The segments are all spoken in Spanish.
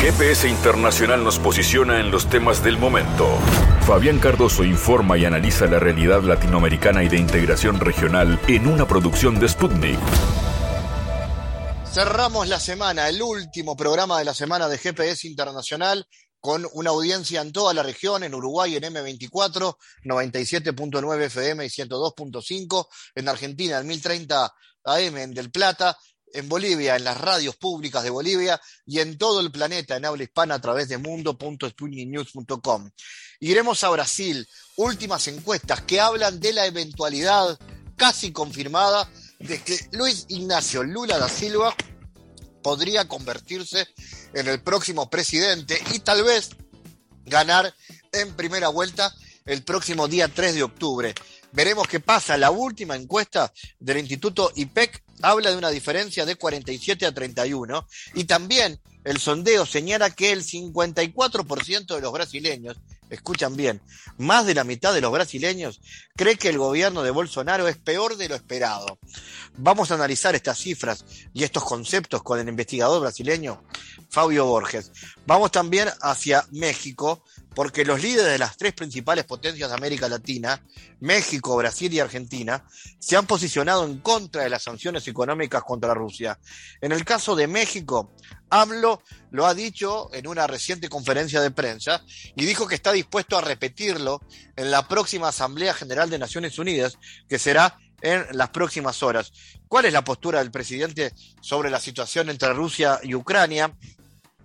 GPS Internacional nos posiciona en los temas del momento. Fabián Cardoso informa y analiza la realidad latinoamericana y de integración regional en una producción de Sputnik. Cerramos la semana, el último programa de la semana de GPS Internacional con una audiencia en toda la región, en Uruguay en M24, 97.9 FM y 102.5, en Argentina en 1030 AM en Del Plata, en Bolivia, en las radios públicas de Bolivia y en todo el planeta en habla hispana a través de mundo.sputniknews.com. Iremos a Brasil, últimas encuestas que hablan de la eventualidad casi confirmada de que Luis Ignacio Lula da Silva podría convertirse en el próximo presidente y tal vez ganar en primera vuelta el próximo día 3 de octubre. Veremos qué pasa. La última encuesta del Instituto IPEC habla de una diferencia de 47 a 31 y también el sondeo señala que el 54% de los brasileños escuchan bien, más de la mitad de los brasileños cree que el gobierno de Bolsonaro es peor de lo esperado. Vamos a analizar estas cifras y estos conceptos con el investigador brasileño Fabio Borges. Vamos también hacia México, porque los líderes de las tres principales potencias de América Latina, México, Brasil y Argentina, se han posicionado en contra de las sanciones económicas contra Rusia. En el caso de México, AMLO lo ha dicho en una reciente conferencia de prensa y dijo que está dispuesto a repetirlo en la próxima Asamblea General de Naciones Unidas, que será en las próximas horas. ¿Cuál es la postura del presidente sobre la situación entre Rusia y Ucrania?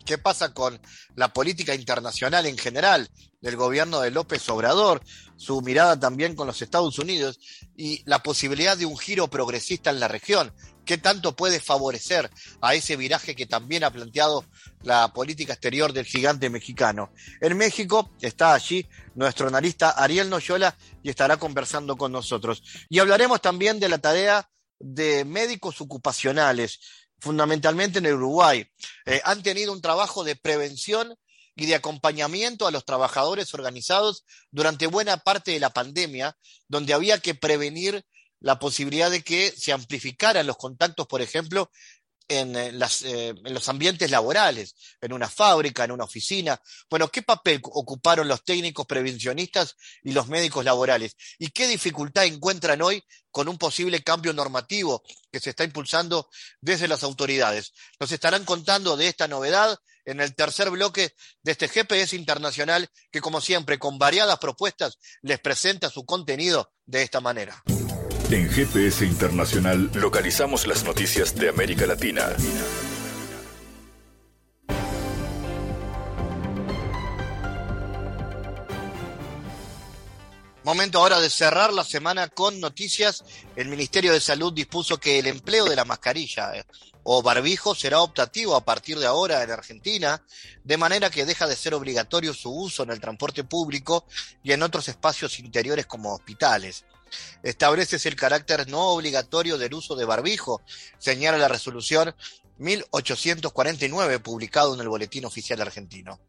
¿Qué pasa con la política internacional en general del gobierno de López Obrador? Su mirada también con los Estados Unidos y la posibilidad de un giro progresista en la región. ¿Qué tanto puede favorecer a ese viraje que también ha planteado la política exterior del gigante mexicano? En México está allí nuestro analista Ariel Noyola y estará conversando con nosotros. Y hablaremos también de la tarea de médicos ocupacionales, fundamentalmente en el Uruguay. Eh, han tenido un trabajo de prevención y de acompañamiento a los trabajadores organizados durante buena parte de la pandemia, donde había que prevenir la posibilidad de que se amplificaran los contactos, por ejemplo, en, eh, las, eh, los ambientes laborales, en una fábrica, en una oficina. Bueno, ¿qué papel ocuparon los técnicos prevencionistas y los médicos laborales? ¿Y qué dificultad encuentran hoy con un posible cambio normativo que se está impulsando desde las autoridades? Nos estarán contando de esta novedad en el tercer bloque de este GPS internacional que, como siempre, con variadas propuestas, les presenta su contenido de esta manera. En GPS Internacional localizamos las noticias de América Latina. Momento ahora de cerrar la semana con noticias. El Ministerio de Salud dispuso que el empleo de la mascarilla eh, o barbijo será optativo a partir de ahora en Argentina, de manera que deja de ser obligatorio su uso en el transporte público y en otros espacios interiores como hospitales. Establece el carácter no obligatorio del uso de barbijo, señala la resolución 1849 publicado en el Boletín Oficial Argentino.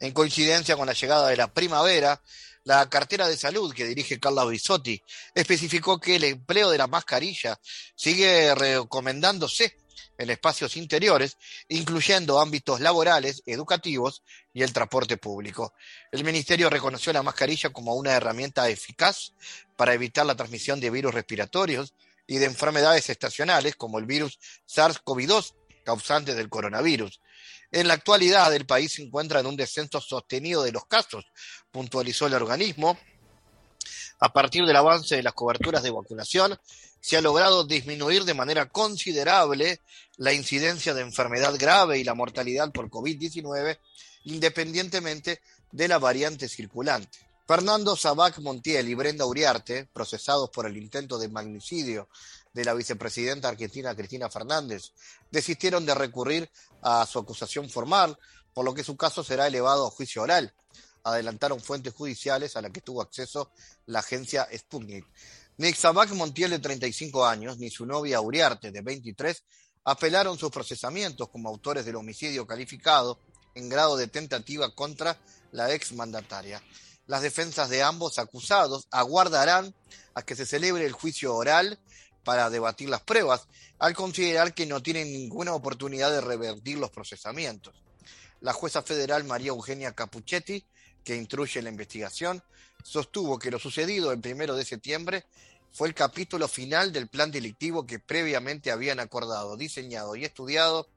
En coincidencia con la llegada de la primavera, la cartera de salud que dirige Carla Bisotti especificó que el empleo de la mascarilla sigue recomendándose en espacios interiores, incluyendo ámbitos laborales, educativos y el transporte público. El Ministerio reconoció la mascarilla como una herramienta eficaz para evitar la transmisión de virus respiratorios y de enfermedades estacionales como el virus SARS-CoV-2 causante del coronavirus. En la actualidad, el país se encuentra en un descenso sostenido de los casos, puntualizó el organismo. A partir del avance de las coberturas de vacunación, se ha logrado disminuir de manera considerable la incidencia de enfermedad grave y la mortalidad por COVID-19, independientemente de la variante circulante. Fernando Sabac Montiel y Brenda Uriarte, procesados por el intento de magnicidio de la vicepresidenta argentina Cristina Fernández, desistieron de recurrir a su acusación formal, por lo que su caso será elevado a juicio oral. Adelantaron fuentes judiciales a las que tuvo acceso la agencia Sputnik. Ni Sabac Montiel, de 35 años, ni su novia Uriarte, de 23, apelaron sus procesamientos como autores del homicidio calificado en grado de tentativa contra la ex mandataria. Las defensas de ambos acusados aguardarán a que se celebre el juicio oral para debatir las pruebas, al considerar que no tienen ninguna oportunidad de revertir los procesamientos. La jueza federal María Eugenia Capuchetti, que instruye la investigación, sostuvo que lo sucedido el primero de septiembre fue el capítulo final del plan delictivo que previamente habían acordado, diseñado y estudiado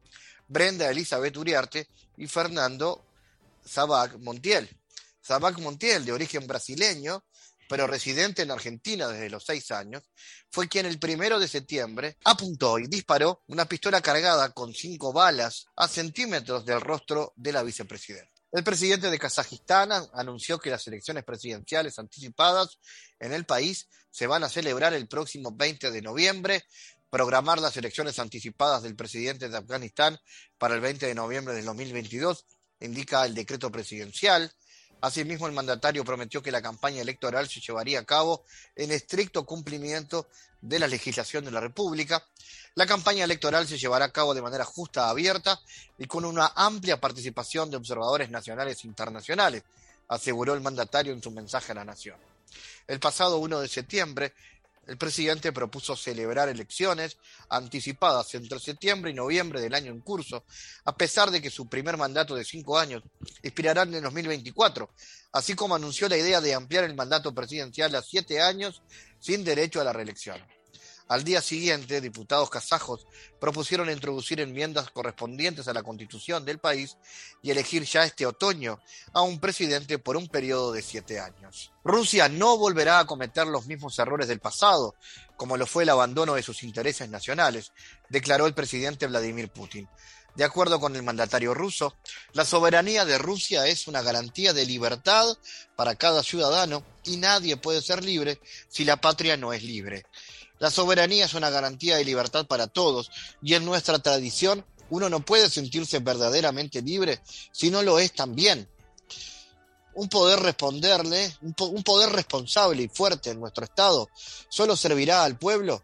Brenda Elizabeth Uriarte y Fernando Sabac Montiel. Sabac Montiel, de origen brasileño, pero residente en Argentina desde los seis años, fue quien el primero de septiembre apuntó y disparó una pistola cargada con cinco balas a centímetros del rostro de la vicepresidenta. El presidente de Kazajistán anunció que las elecciones presidenciales anticipadas en el país se van a celebrar el próximo 20 de noviembre. Programar las elecciones anticipadas del presidente de Afganistán para el 20 de noviembre del 2022 indica el decreto presidencial. Asimismo, el mandatario prometió que la campaña electoral se llevaría a cabo en estricto cumplimiento de la legislación de la República. La campaña electoral se llevará a cabo de manera justa, abierta y con una amplia participación de observadores nacionales e internacionales, aseguró el mandatario en su mensaje a la nación. El pasado 1 de septiembre, el presidente propuso celebrar elecciones anticipadas entre septiembre y noviembre del año en curso, a pesar de que su primer mandato de cinco años expirará en el 2024, así como anunció la idea de ampliar el mandato presidencial a siete años sin derecho a la reelección. Al día siguiente, diputados kazajos propusieron introducir enmiendas correspondientes a la constitución del país y elegir ya este otoño a un presidente por un periodo de siete años. Rusia no volverá a cometer los mismos errores del pasado, como lo fue el abandono de sus intereses nacionales, declaró el presidente Vladimir Putin. De acuerdo con el mandatario ruso, la soberanía de Rusia es una garantía de libertad para cada ciudadano y nadie puede ser libre si la patria no es libre. La soberanía es una garantía de libertad para todos y en nuestra tradición uno no puede sentirse verdaderamente libre si no lo es también. Un poder responderle, un, poder responsable y fuerte en nuestro Estado solo servirá al pueblo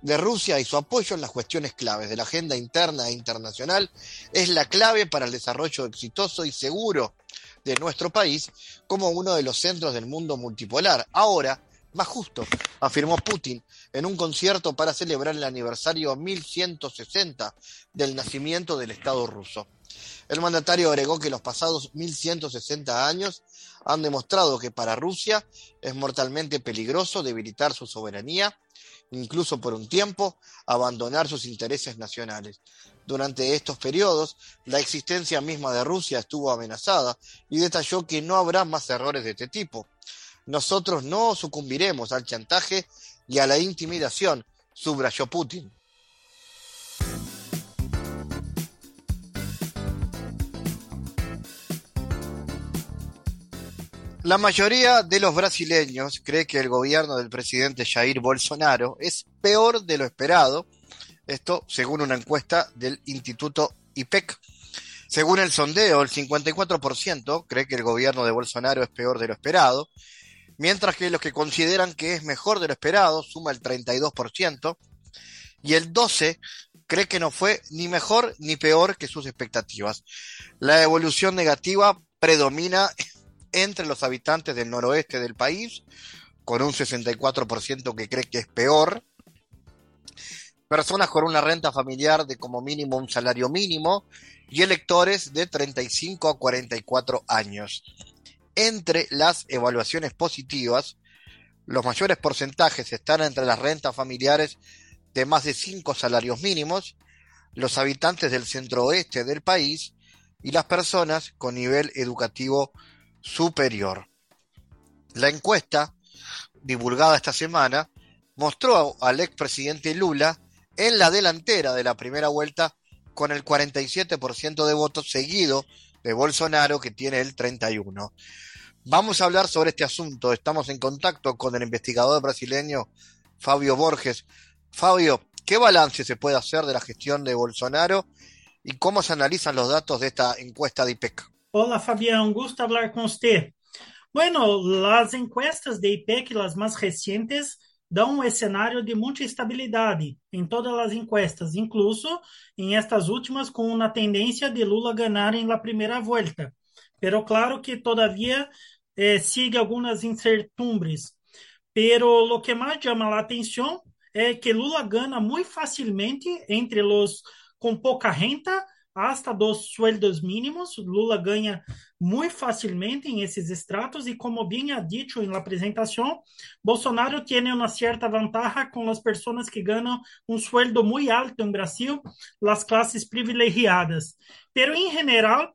de Rusia y su apoyo en las cuestiones claves de la agenda interna e internacional es la clave para el desarrollo exitoso y seguro de nuestro país como uno de los centros del mundo multipolar. Ahora, más justo, afirmó Putin en un concierto para celebrar el aniversario 1160 del nacimiento del Estado ruso. El mandatario agregó que los pasados 1160 años han demostrado que para Rusia es mortalmente peligroso debilitar su soberanía, incluso por un tiempo abandonar sus intereses nacionales. Durante estos periodos, la existencia misma de Rusia estuvo amenazada y detalló que no habrá más errores de este tipo. Nosotros no sucumbiremos al chantaje y a la intimidación, subrayó Putin. La mayoría de los brasileños cree que el gobierno del presidente Jair Bolsonaro es peor de lo esperado, esto según una encuesta del Instituto IPEC. Según el sondeo, el 54% cree que el gobierno de Bolsonaro es peor de lo esperado, mientras que los que consideran que es mejor de lo esperado suma el 32%, y el 12% cree que no fue ni mejor ni peor que sus expectativas. La evolución negativa predomina entre los habitantes del noroeste del país, con un 64% que cree que es peor, personas con una renta familiar de como mínimo un salario mínimo y electores de 35 a 44 años entre las evaluaciones positivas, los mayores porcentajes están entre las rentas familiares de más de cinco salarios mínimos, los habitantes del centro oeste del país y las personas con nivel educativo superior. La encuesta, divulgada esta semana, mostró al expresidente Lula en la delantera de la primera vuelta con el 47% de votos, seguido de Bolsonaro, que tiene el 31%. Vamos a hablar sobre este asunto. Estamos en contacto con el investigador brasileño Fabio Borges. Fabio, ¿qué balance se puede hacer de la gestión de Bolsonaro y cómo se analizan los datos de esta encuesta de IPEC? Hola Fabián, gusto hablar con usted. Bueno, las encuestas de IPEC, las más recientes, dan um cenário de muita estabilidade em todas as encuestas, incluso em estas últimas com uma tendência de Lula ganhar em la primeira volta. Pero claro que todavia eh, sigue algumas incertumbres. Pero lo que mais chama a atenção é que Lula ganha muito facilmente entre os com pouca renda, hasta dos sueldos mínimos. Lula ganha muito facilmente em esses estratos e, como bem ha dicho na apresentação, Bolsonaro tem uma certa vantagem com as pessoas que ganham um sueldo muito alto em Brasil, as classes privilegiadas. Pero, em geral,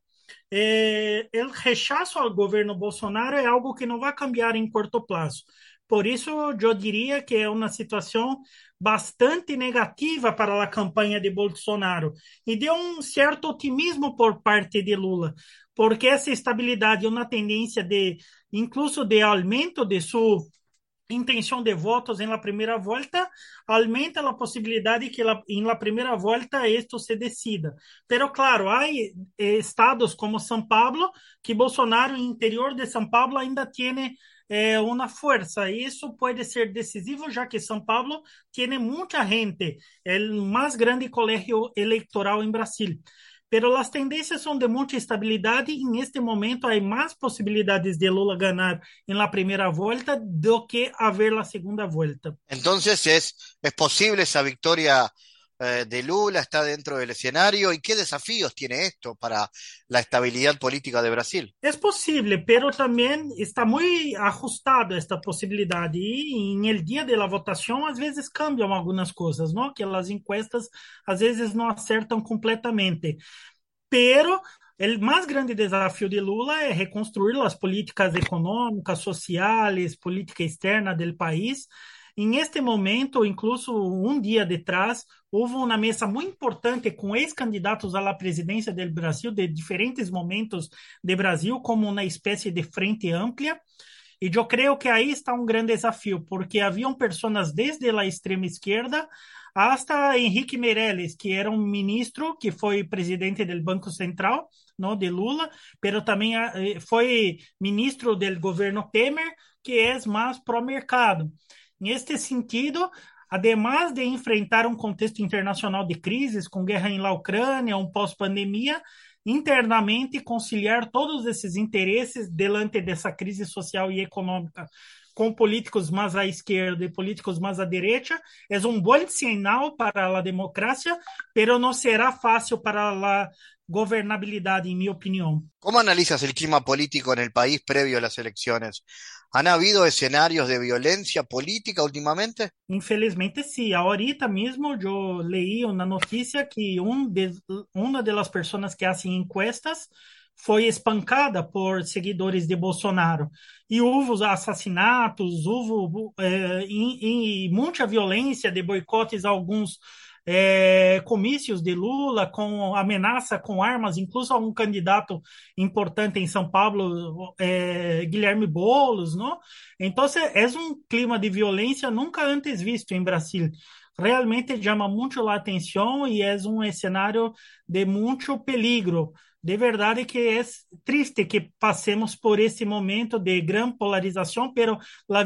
eh, o rechaço ao governo Bolsonaro é algo que não vai cambiar em curto prazo. Por isso, eu diria que é uma situação bastante negativa para a campanha de Bolsonaro e de um certo otimismo por parte de Lula, porque essa estabilidade é uma tendência de, incluso de aumento de sua intenção de votos la primeira volta, aumenta a possibilidade que la primeira volta isto se decida. Pero claro, há estados como São Paulo que Bolsonaro, no interior de São Paulo, ainda tem eh, uma força. Isso pode ser decisivo, já que São Paulo tem muita gente, é o mais grande colégio eleitoral em Brasil. Pero as tendências são de muita estabilidade e neste momento há mais possibilidades de Lula ganhar la primeira volta do que haver la segunda volta. Então, é possível essa vitória Eh, de Lula está dentro del escenario y qué desafíos tiene esto para la estabilidad política de Brasil. Es posible, pero también está muy ajustado esta posibilidad y en el día de la votación a veces cambian algunas cosas, ¿no? Que las encuestas a veces no acertan completamente. Pero o mais grande desafio de Lula é reconstruir as políticas econômicas, sociais, política externa do país. Em este momento, incluso um dia de trás, houve uma mesa muito importante com ex-candidatos à presidência do Brasil de diferentes momentos de Brasil, como uma espécie de frente ampla. E eu creio que aí está um grande desafio, porque haviam pessoas desde a extrema esquerda hasta Henrique Meirelles, que era um ministro que foi presidente do Banco Central, não de Lula, pero também eh, foi ministro do governo Temer, que é mais pró-mercado. Neste sentido, además de enfrentar um contexto internacional de crises, com guerra la Ucrânia, um pós-pandemia, internamente conciliar todos esses interesses diante dessa crise social e econômica com políticos mais à esquerda e políticos mais à direita é um bom sinal para a democracia, pero não será fácil para a governabilidade, em minha opinião. Como analisas o clima político no país previo às eleições? ¿Han habido escenarios de violencia política últimamente? Infelizmente sí. Ahorita mismo yo leí una noticia que un de, una de las personas que hacen encuestas foi espancada por seguidores de Bolsonaro. E houve assassinatos, houve é, e, e muita violência de boicotes a alguns é, comícios de Lula com ameaça com armas, incluso a um candidato importante em São Paulo, é, Guilherme Boulos, não? Então, é um clima de violência nunca antes visto em Brasil. Realmente chama muito a atenção e é um cenário de muito peligro de verdade que é triste que passemos por esse momento de grande polarização, pero a,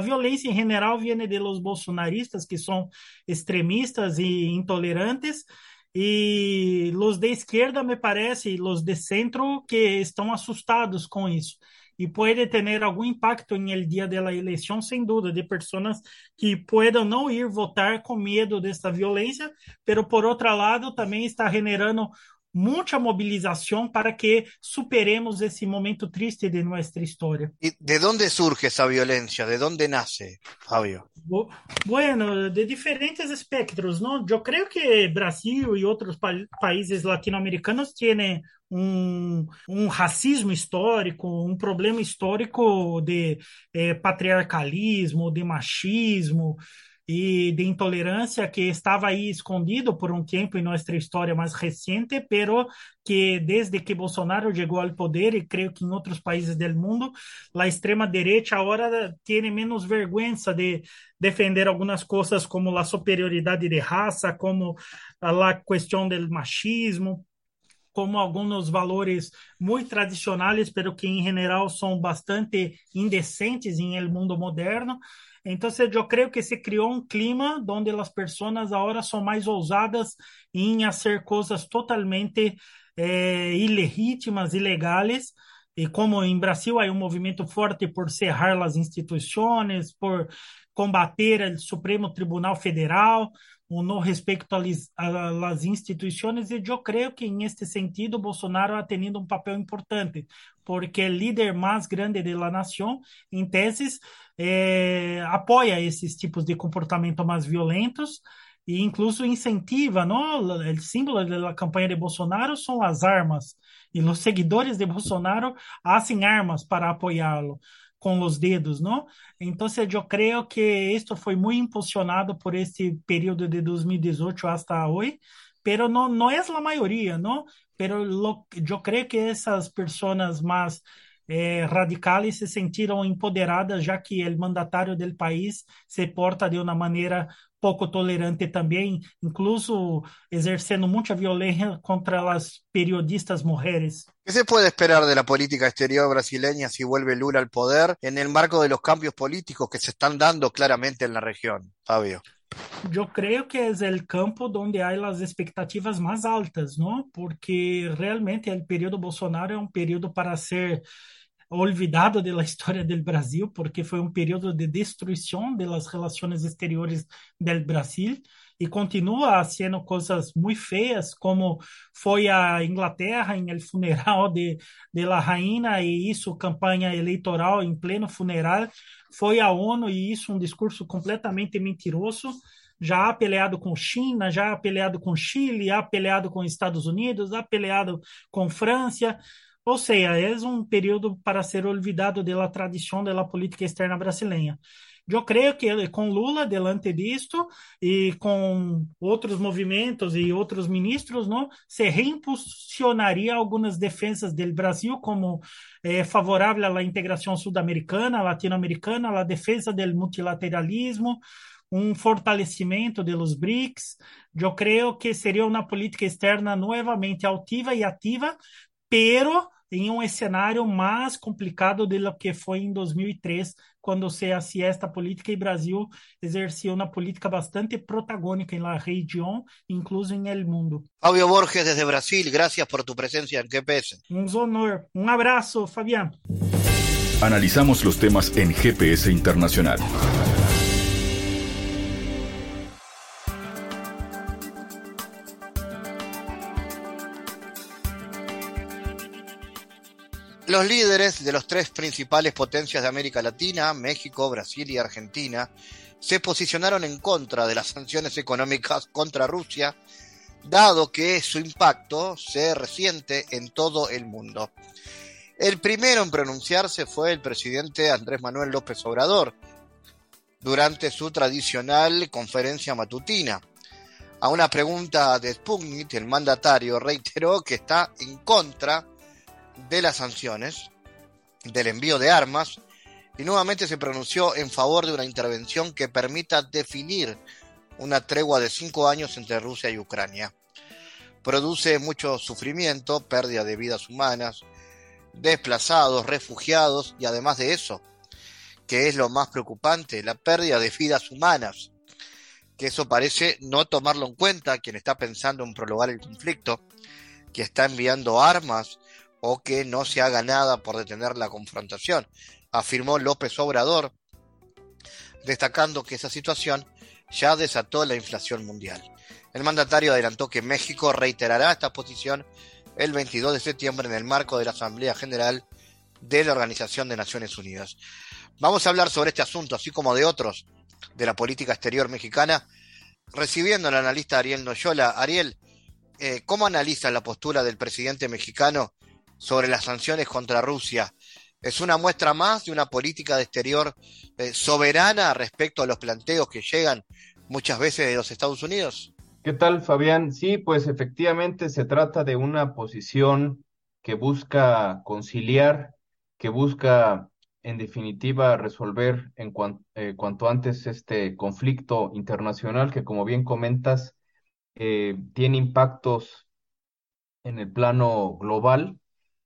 violência em geral vem de los bolsonaristas, que são extremistas e intolerantes, e os de esquerda, me parece, e os de centro, que estão assustados com isso. E pode ter algum impacto no dia da eleição, sem dúvida, de pessoas que podem não ir votar com medo desta violência, pero por outro lado, também está generando mucha movilización para que superemos ese momento triste de nuestra historia. ¿Y de dónde surge esa violencia? ¿De dónde nace, Fabio? Bueno, de diferentes espectros, ¿no? Yo creo que Brasil y otros pa países latinoamericanos tienen um, um, racismo histórico, um problema histórico de eh, patriarcalismo, de machismo, e de intolerância que estava aí escondido por um tempo em nossa história mais recente, pero que desde que Bolsonaro chegou ao poder e creio que em outros países do mundo, a extrema direita agora tem menos vergonha de defender algumas coisas como a superioridade de raça, como a questão do machismo, como alguns valores muito tradicionais, pero que em geral são bastante indecentes em el mundo moderno. Então, eu creio que se criou um clima onde as pessoas agora são mais ousadas em fazer coisas totalmente eh, ilegítimas, ilegais. E como em Brasil há um movimento forte por cerrar as instituições, por combater o Supremo Tribunal Federal, no respecto a las instituciones, y yo creo que en este sentido Bolsonaro ha tenido un papel importante, porque el líder más grande de la nación, en tesis, eh, apoia esses tipos de comportamento mais violentos e incluso incentiva, não? O símbolo da campanha de Bolsonaro são as armas e os seguidores de Bolsonaro fazem armas para apoiá-lo com os dedos, não? Então, eu creio que isto foi muito impulsionado por esse período de 2018 até hoje, pero não não é a maioria, não? Pero lo, eu creio que essas pessoas mais eh, radicales se sentiram empoderadas, já que o mandatário do país se porta de uma maneira pouco tolerante também, incluso exercendo muita violência contra as periodistas mulheres. ¿Qué se puede esperar de la política exterior brasileña si vuelve Lula al poder en el marco de los cambios políticos que se están dando claramente en la región, Fabio? Eu creio que é o campo onde há as expectativas mais altas, não? Porque realmente o período Bolsonaro é um período para ser olvidado da história do Brasil, porque foi um período de destruição das relações exteriores do Brasil e continua sendo coisas muito feias, como foi a Inglaterra em el funeral de, de la rainha e isso campanha eleitoral em pleno funeral, foi a ONU e isso um discurso completamente mentiroso. Já ha peleado com China, já ha peleado com Chile, ha peleado com Estados Unidos, ha peleado com França. Ou seja, é um período para ser olvidado da tradição da política externa brasileira. Eu creio que com Lula delante disto e com outros movimentos e outros ministros, não, se reimpulsionaria algumas defesas do Brasil como eh, favorável à integração sul-americana, latino-americana, à defesa do multilateralismo, um fortalecimento dos BRICS. Eu creio que seria uma política externa novamente altiva e ativa, pero em um cenário mais complicado do que foi em 2003, quando se hacía esta política e Brasil exercia uma política bastante protagónica na região, incluso em el mundo. Fabio Borges desde Brasil, gracias por tu presencia en GPS. Um honor. Um abraço, Fabián. Analizamos los temas en GPS Internacional. Los líderes de las tres principales potencias de América Latina, México, Brasil y Argentina, se posicionaron en contra de las sanciones económicas contra Rusia, dado que su impacto se resiente en todo el mundo. El primero en pronunciarse fue el presidente Andrés Manuel López Obrador, durante su tradicional conferencia matutina. A una pregunta de Sputnik, el mandatario reiteró que está en contra de las sanciones, del envío de armas, y nuevamente se pronunció en favor de una intervención que permita definir una tregua de cinco años entre Rusia y Ucrania. Produce mucho sufrimiento, pérdida de vidas humanas, desplazados, refugiados y además de eso, que es lo más preocupante, la pérdida de vidas humanas, que eso parece no tomarlo en cuenta quien está pensando en prolongar el conflicto, que está enviando armas o que no se haga nada por detener la confrontación, afirmó López Obrador, destacando que esa situación ya desató la inflación mundial. El mandatario adelantó que México reiterará esta posición el 22 de septiembre en el marco de la Asamblea General de la Organización de Naciones Unidas. Vamos a hablar sobre este asunto, así como de otros de la política exterior mexicana, recibiendo al analista Ariel Noyola. Ariel, eh, ¿cómo analiza la postura del presidente mexicano sobre las sanciones contra Rusia es una muestra más de una política de exterior eh, soberana respecto a los planteos que llegan muchas veces de los Estados Unidos? ¿Qué tal, Fabián? Sí, pues efectivamente se trata de una posición que busca conciliar, que busca, en definitiva, resolver en eh, cuanto antes este conflicto internacional que, como bien comentas, eh, tiene impactos en el plano global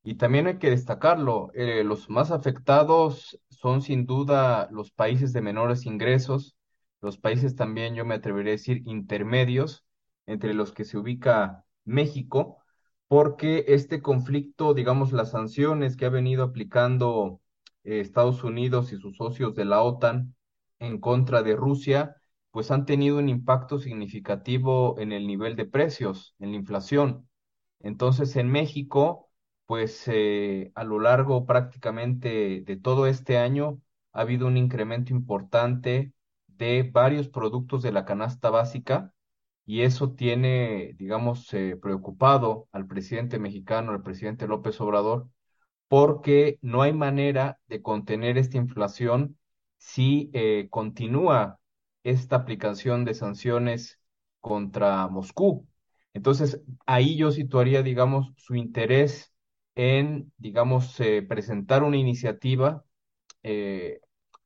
y también hay que destacarlo, eh, los más afectados son sin duda los países de menores ingresos, los países también, yo me atrevería a decir, intermedios, entre los que se ubica México, porque este conflicto, digamos, las sanciones que ha venido aplicando eh, Estados Unidos y sus socios de la OTAN en contra de Rusia, pues han tenido un impacto significativo en el nivel de precios, en la inflación. Entonces, en México, pues eh, a lo largo prácticamente de todo este año ha habido un incremento importante de varios productos de la canasta básica y eso tiene, digamos, eh, preocupado al presidente mexicano, al presidente López Obrador, porque no hay manera de contener esta inflación si eh, continúa esta aplicación de sanciones contra Moscú. Entonces, ahí yo situaría, digamos, su interés en, digamos, eh, presentar una iniciativa eh,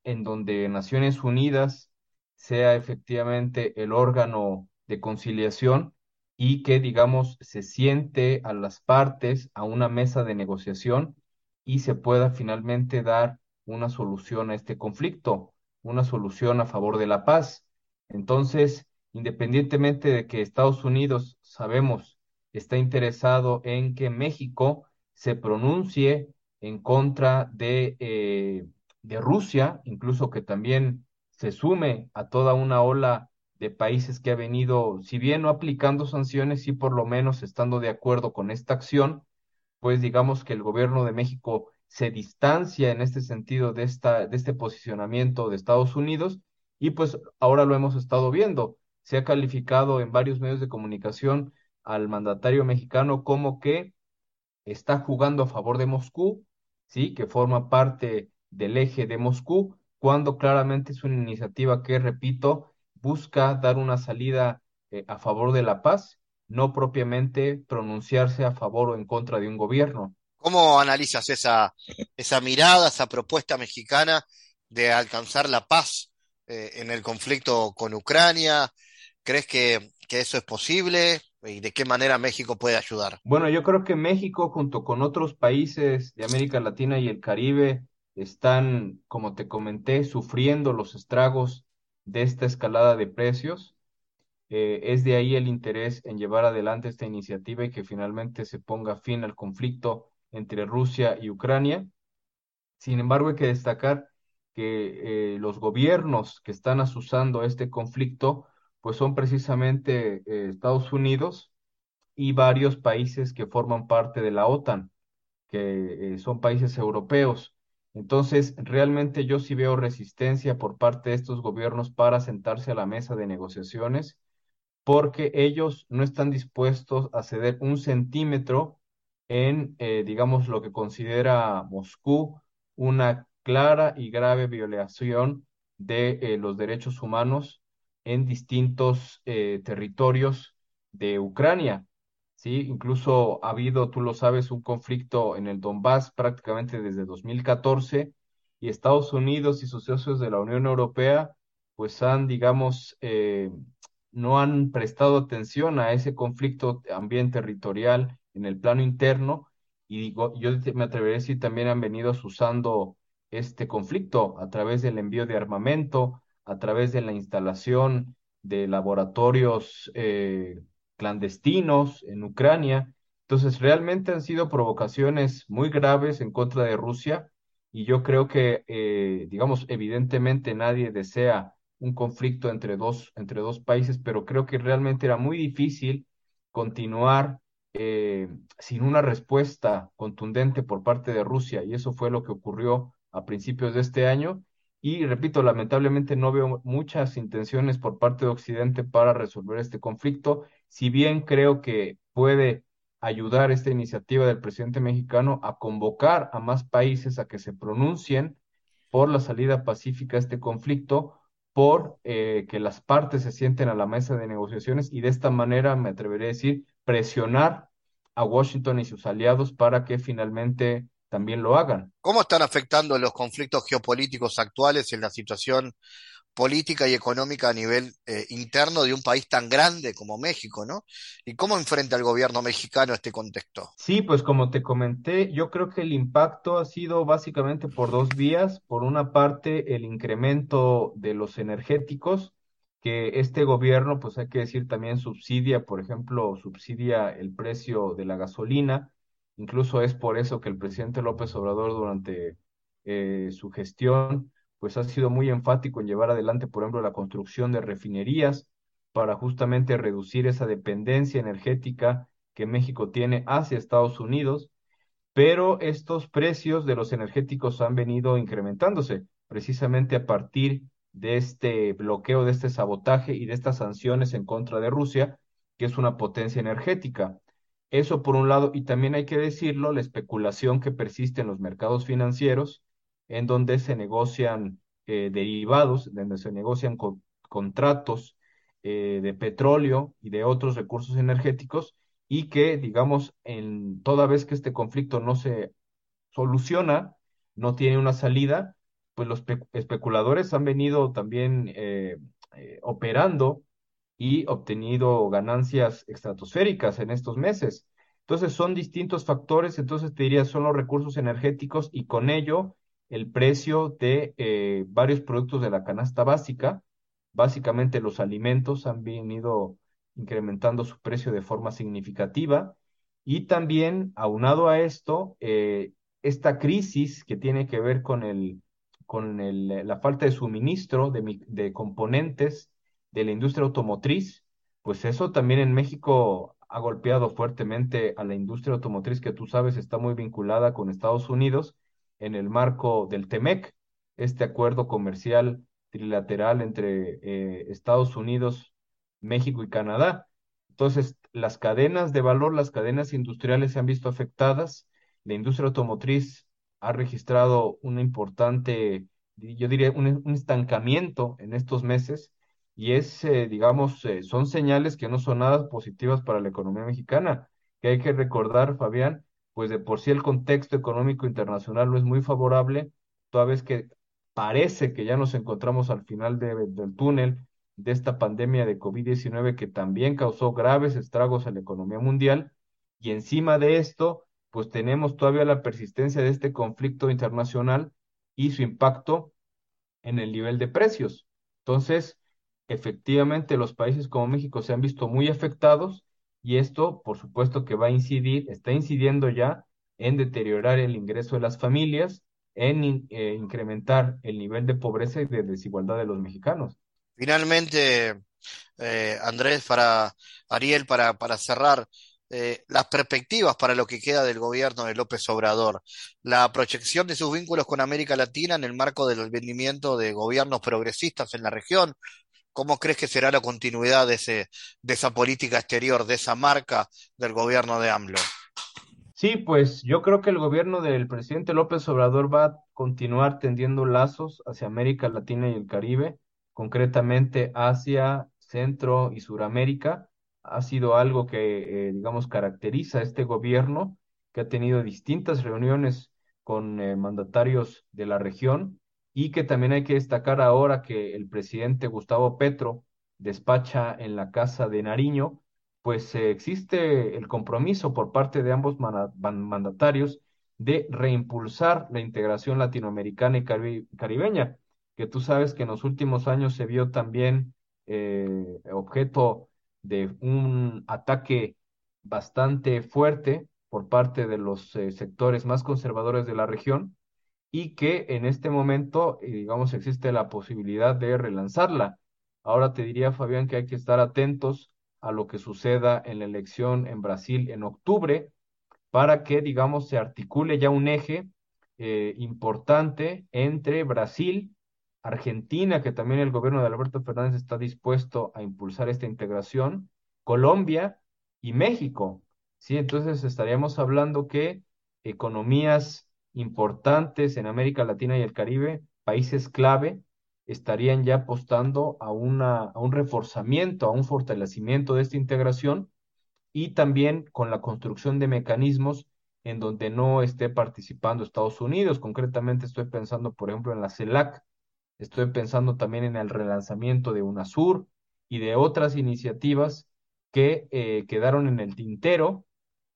en donde Naciones Unidas sea efectivamente el órgano de conciliación y que, digamos, se siente a las partes a una mesa de negociación y se pueda finalmente dar una solución a este conflicto, una solución a favor de la paz. Entonces, independientemente de que Estados Unidos, sabemos, está interesado en que México se pronuncie en contra de, eh, de Rusia, incluso que también se sume a toda una ola de países que ha venido, si bien no aplicando sanciones, sí por lo menos estando de acuerdo con esta acción, pues digamos que el gobierno de México se distancia en este sentido de, esta, de este posicionamiento de Estados Unidos y pues ahora lo hemos estado viendo. Se ha calificado en varios medios de comunicación al mandatario mexicano como que está jugando a favor de Moscú, ¿sí? que forma parte del eje de Moscú, cuando claramente es una iniciativa que, repito, busca dar una salida eh, a favor de la paz, no propiamente pronunciarse a favor o en contra de un gobierno. ¿Cómo analizas esa, esa mirada, esa propuesta mexicana de alcanzar la paz eh, en el conflicto con Ucrania? ¿Crees que, que eso es posible? ¿Y de qué manera México puede ayudar? Bueno, yo creo que México, junto con otros países de América Latina y el Caribe, están, como te comenté, sufriendo los estragos de esta escalada de precios. Eh, es de ahí el interés en llevar adelante esta iniciativa y que finalmente se ponga fin al conflicto entre Rusia y Ucrania. Sin embargo, hay que destacar que eh, los gobiernos que están asusando este conflicto, pues son precisamente eh, Estados Unidos y varios países que forman parte de la OTAN, que eh, son países europeos. Entonces, realmente yo sí veo resistencia por parte de estos gobiernos para sentarse a la mesa de negociaciones, porque ellos no están dispuestos a ceder un centímetro en, eh, digamos, lo que considera Moscú una clara y grave violación de los derechos humanos en distintos eh, territorios de Ucrania. ¿sí? Incluso ha habido, tú lo sabes, un conflicto en el Donbass prácticamente desde 2014 y Estados Unidos y sus socios de la Unión Europea pues han, digamos, no han prestado atención a ese conflicto también territorial en el plano interno y digo, yo me atrevería a decir también han venido usando este conflicto a través del envío de armamento, a través de la instalación de laboratorios eh, clandestinos en Ucrania. Entonces, realmente han sido provocaciones muy graves en contra de Rusia y yo creo que, eh, digamos, evidentemente nadie desea un conflicto entre dos, entre dos países, pero creo que realmente era muy difícil continuar eh, sin una respuesta contundente por parte de Rusia, y eso fue lo que ocurrió a principios de este año. Y repito, lamentablemente no veo muchas intenciones por parte de Occidente para resolver este conflicto, si bien creo que puede ayudar esta iniciativa del presidente mexicano a convocar a más países a que se pronuncien por la salida pacífica a este conflicto, por eh, que las partes se sienten a la mesa de negociaciones y de esta manera, me atrevería a decir, presionar a Washington y sus aliados para que finalmente también lo hagan. ¿Cómo están afectando los conflictos geopolíticos actuales en la situación política y económica a nivel eh, interno de un país tan grande como México, ¿no? ¿Y cómo enfrenta el gobierno mexicano este contexto? Sí, pues como te comenté, yo creo que el impacto ha sido básicamente por dos vías. Por una parte, el incremento de los energéticos, que este gobierno, pues hay que decir también subsidia, por ejemplo, subsidia el precio de la gasolina. Incluso es por eso que el presidente López Obrador durante eh, su gestión pues ha sido muy enfático en llevar adelante, por ejemplo, la construcción de refinerías para justamente reducir esa dependencia energética que México tiene hacia Estados Unidos, pero estos precios de los energéticos han venido incrementándose precisamente a partir de este bloqueo, de este sabotaje y de estas sanciones en contra de Rusia, que es una potencia energética. Eso por un lado, y también hay que decirlo, la especulación que persiste en los mercados financieros, en donde se negocian eh, derivados, donde se negocian contratos eh, de petróleo y de otros recursos energéticos, y que, digamos, en toda vez que este conflicto no se soluciona, no tiene una salida, pues los especuladores han venido también eh, operando y obtenido ganancias estratosféricas en estos meses. Entonces son distintos factores, entonces te diría son los recursos energéticos y con ello el precio de eh, varios productos de la canasta básica. Básicamente los alimentos han venido incrementando su precio de forma significativa y también aunado a esto, eh, esta crisis que tiene que ver con, el, con el, la falta de suministro de, de componentes de la industria automotriz, pues eso también en México ha golpeado fuertemente a la industria automotriz que tú sabes está muy vinculada con Estados Unidos en el marco del TEMEC, este acuerdo comercial trilateral entre eh, Estados Unidos, México y Canadá. Entonces, las cadenas de valor, las cadenas industriales se han visto afectadas. La industria automotriz ha registrado un importante, yo diría, un estancamiento en estos meses y es, eh, digamos, eh, son señales que no son nada positivas para la economía mexicana, que hay que recordar, Fabián, pues de por sí el contexto económico internacional no es muy favorable, toda vez que parece que ya nos encontramos al final del túnel de esta pandemia de COVID-19 que también causó graves estragos a la economía mundial, y encima de esto, pues tenemos todavía la persistencia de este conflicto internacional y su impacto en el nivel de precios. Entonces, efectivamente los países como México se han visto muy afectados y esto, por supuesto, que va a incidir, está incidiendo ya en deteriorar el ingreso de las familias, en eh, incrementar el nivel de pobreza y de desigualdad de los mexicanos. Finalmente, eh, Andrés, para Ariel, para, para cerrar, eh, las perspectivas para lo que queda del gobierno de López Obrador, la proyección de sus vínculos con América Latina en el marco del vendimiento de gobiernos progresistas en la región, ¿Cómo crees que será la continuidad de, esa política exterior, de esa marca del gobierno de AMLO? Sí, pues yo creo que el gobierno del presidente López Obrador va a continuar tendiendo lazos hacia América Latina y el Caribe, concretamente hacia Centro y Suramérica. Ha sido algo que, eh, digamos, caracteriza a este gobierno, que ha tenido distintas reuniones con eh, mandatarios de la región y que también hay que destacar ahora que el presidente Gustavo Petro despacha en la Casa de Nariño, pues eh, existe el compromiso por parte de ambos mandatarios de reimpulsar la integración latinoamericana y caribeña, que tú sabes que en los últimos años se vio también eh, objeto de un ataque bastante fuerte por parte de los eh, sectores más conservadores de la región, y que en este momento, eh, digamos, existe la posibilidad de relanzarla. Ahora te diría, Fabián, que hay que estar atentos a lo que suceda en la elección en Brasil en octubre para que, digamos, se articule ya un eje eh, importante entre Brasil, Argentina, que también el gobierno de Alberto Fernández está dispuesto a impulsar esta integración, Colombia y México. Sí, entonces estaríamos hablando que economías importantes en América Latina y el Caribe, países clave, estarían ya apostando a, un reforzamiento, a un fortalecimiento de esta integración y también con la construcción de mecanismos en donde no esté participando Estados Unidos. Concretamente estoy pensando, por ejemplo, en la CELAC, estoy pensando también en el relanzamiento de UNASUR y de otras iniciativas que eh, quedaron en el tintero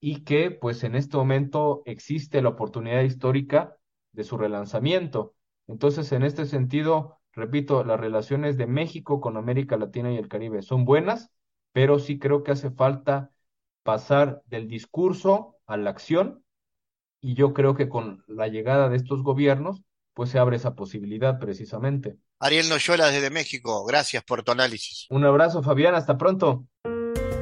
y que pues en este momento existe la oportunidad histórica de su relanzamiento. Entonces, en este sentido, repito, las relaciones de México con América Latina y el Caribe son buenas, pero sí creo que hace falta pasar del discurso a la acción y yo creo que con la llegada de estos gobiernos, pues se abre esa posibilidad precisamente. Ariel Noyola desde México, gracias por tu análisis. Un abrazo, Fabián, hasta pronto.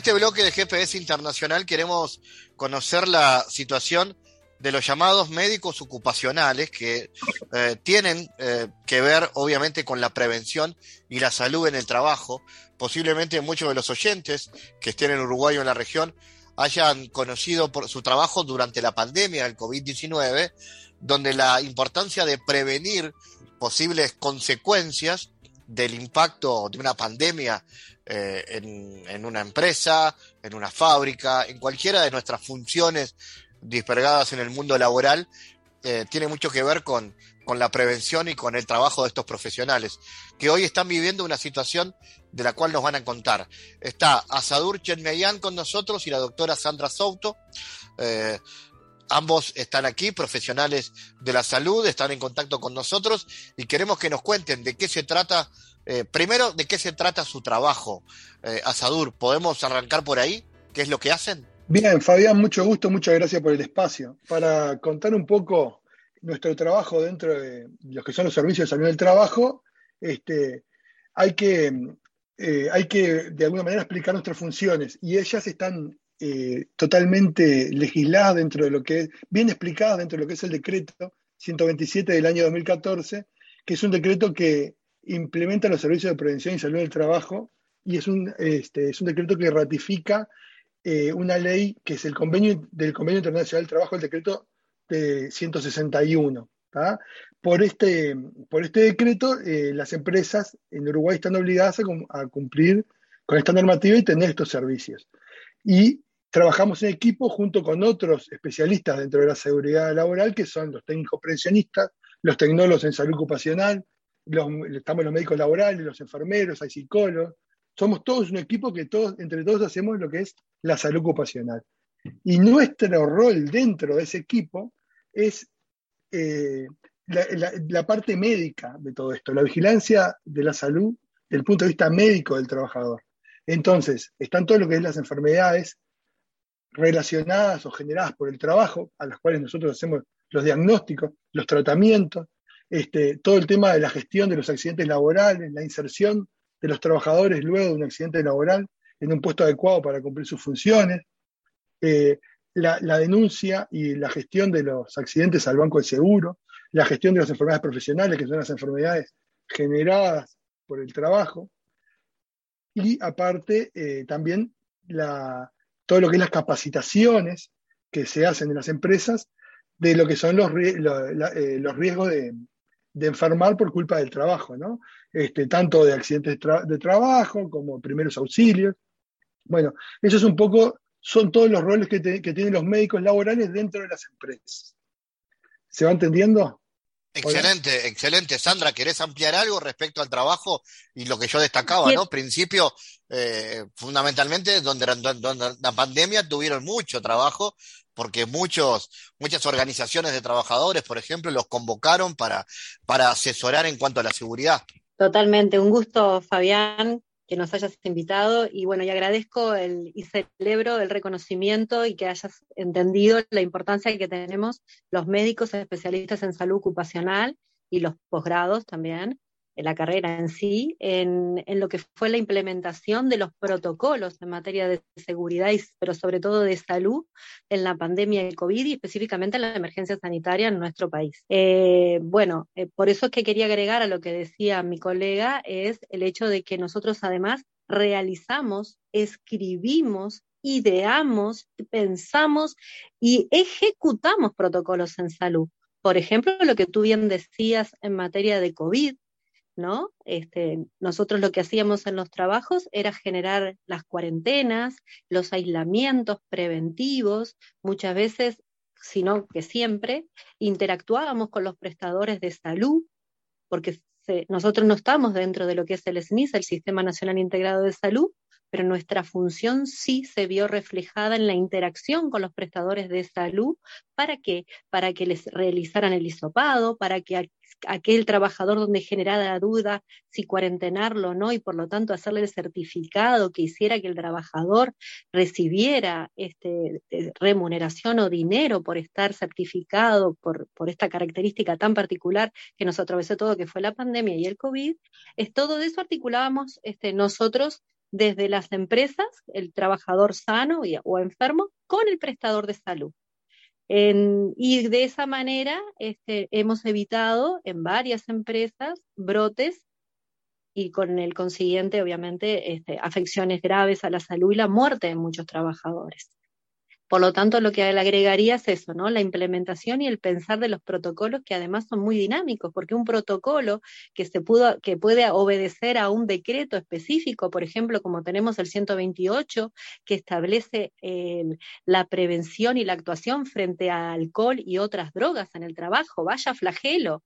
Este bloque de GPS Internacional queremos conocer la situación de los llamados médicos ocupacionales que eh, tienen eh, que ver obviamente con la prevención y la salud en el trabajo. Posiblemente muchos de los oyentes que estén en Uruguay o en la región hayan conocido por su trabajo durante la pandemia del COVID-19, donde la importancia de prevenir posibles consecuencias del impacto de una pandemia eh, en, una empresa, en una fábrica, en cualquiera de nuestras funciones dispergadas en el mundo laboral, eh, tiene mucho que ver con, con, la prevención y con el trabajo de estos profesionales, que hoy están viviendo una situación de la cual nos van a contar. Está Asadur Chenmeyan con nosotros y la doctora Sandra Souto. Eh, ambos están aquí, profesionales de la salud, están en contacto con nosotros y queremos que nos cuenten de qué se trata eh, primero, ¿de qué se trata su trabajo, eh, Asadur? ¿Podemos arrancar por ahí? ¿Qué es lo que hacen? Bien, Fabián, mucho gusto, muchas gracias por el espacio. Para contar un poco nuestro trabajo dentro de los que son los servicios de salud del trabajo, este, hay, que, eh, hay que de alguna manera explicar nuestras funciones y ellas están eh, totalmente legisladas dentro de lo que es, bien explicadas dentro de lo que es el decreto 127 del año 2014, que es un decreto que implementa los servicios de prevención y salud del trabajo y es un, este, es un decreto que ratifica eh, una ley que es el convenio del Convenio Internacional del Trabajo, el decreto de 161. Por, este, por este decreto, eh, las empresas en Uruguay están obligadas a, cumplir con esta normativa y tener estos servicios. Y trabajamos en equipo junto con otros especialistas dentro de la seguridad laboral, que son los técnicos prevencionistas, los tecnólogos en salud ocupacional, estamos los médicos laborales, los enfermeros, hay psicólogos. Somos todos un equipo que todos, entre todos hacemos lo que es la salud ocupacional. Y nuestro rol dentro de ese equipo es eh, la, parte médica de todo esto, la vigilancia de la salud desde el punto de vista médico del trabajador. Entonces, están todo lo que es las enfermedades relacionadas o generadas por el trabajo, a las cuales nosotros hacemos los diagnósticos, los tratamientos, este, todo el tema de la gestión de los accidentes laborales, la inserción de los trabajadores luego de un accidente laboral en un puesto adecuado para cumplir sus funciones, eh, la, denuncia y la gestión de los accidentes al banco de seguro, la gestión de las enfermedades profesionales, que son las enfermedades generadas por el trabajo, y aparte eh, también todo lo que es las capacitaciones que se hacen en las empresas de lo que son los, eh, los riesgos de, de enfermar por culpa del trabajo, ¿no? Este, tanto de accidentes de, trabajo como primeros auxilios. Bueno, eso es un poco, son todos los roles que, tienen los médicos laborales dentro de las empresas. ¿Se va entendiendo? Excelente, excelente. Sandra, ¿querés ampliar algo respecto al trabajo y lo que yo destacaba, ¿no? Principio, eh, fundamentalmente, donde, donde, la pandemia tuvieron mucho trabajo porque muchos, muchas organizaciones de trabajadores, por ejemplo, los convocaron para, para asesorar en cuanto a la seguridad. Totalmente, un gusto, Fabián, que nos hayas invitado. Y bueno, y agradezco el, y celebro el reconocimiento y que hayas entendido la importancia que tenemos los médicos especialistas en salud ocupacional y los posgrados también la carrera en sí, en, lo que fue la implementación de los protocolos en materia de seguridad, y, pero sobre todo de salud en la pandemia del COVID y específicamente en la emergencia sanitaria en nuestro país. Eh, bueno, eh, por eso es que quería agregar a lo que decía mi colega, es el hecho de que nosotros además realizamos, escribimos ideamos, pensamos y ejecutamos protocolos en salud. Por ejemplo, lo que tú bien decías en materia de COVID, ¿no? Este, nosotros lo que hacíamos en los trabajos era generar las cuarentenas, los aislamientos preventivos, muchas veces, sino que siempre, interactuábamos con los prestadores de salud, porque nosotros no estamos dentro de lo que es el SNIS, el Sistema Nacional Integrado de Salud, pero nuestra función sí se vio reflejada en la interacción con los prestadores de salud. ¿Para qué? Para que les realizaran el hisopado, para que aquel trabajador donde generara duda si cuarentenarlo o no, y por lo tanto hacerle el certificado que hiciera que el trabajador recibiera este, remuneración o dinero por estar certificado por, por esta característica tan particular que nos atravesó todo, que fue la pandemia y el COVID, es todo eso articulábamos este, nosotros desde las empresas, el trabajador sano o enfermo, con el prestador de salud. y de esa manera este, hemos evitado en varias empresas brotes y con el consiguiente, obviamente, este, afecciones graves a la salud y la muerte de muchos trabajadores. Por lo tanto, lo que le agregaría es eso, ¿no? La implementación y el pensar de los protocolos que además son muy dinámicos, porque un protocolo que se pudo, que puede obedecer a un decreto específico, por ejemplo, como tenemos el 128, que establece la prevención y la actuación frente a alcohol y otras drogas en el trabajo, vaya flagelo,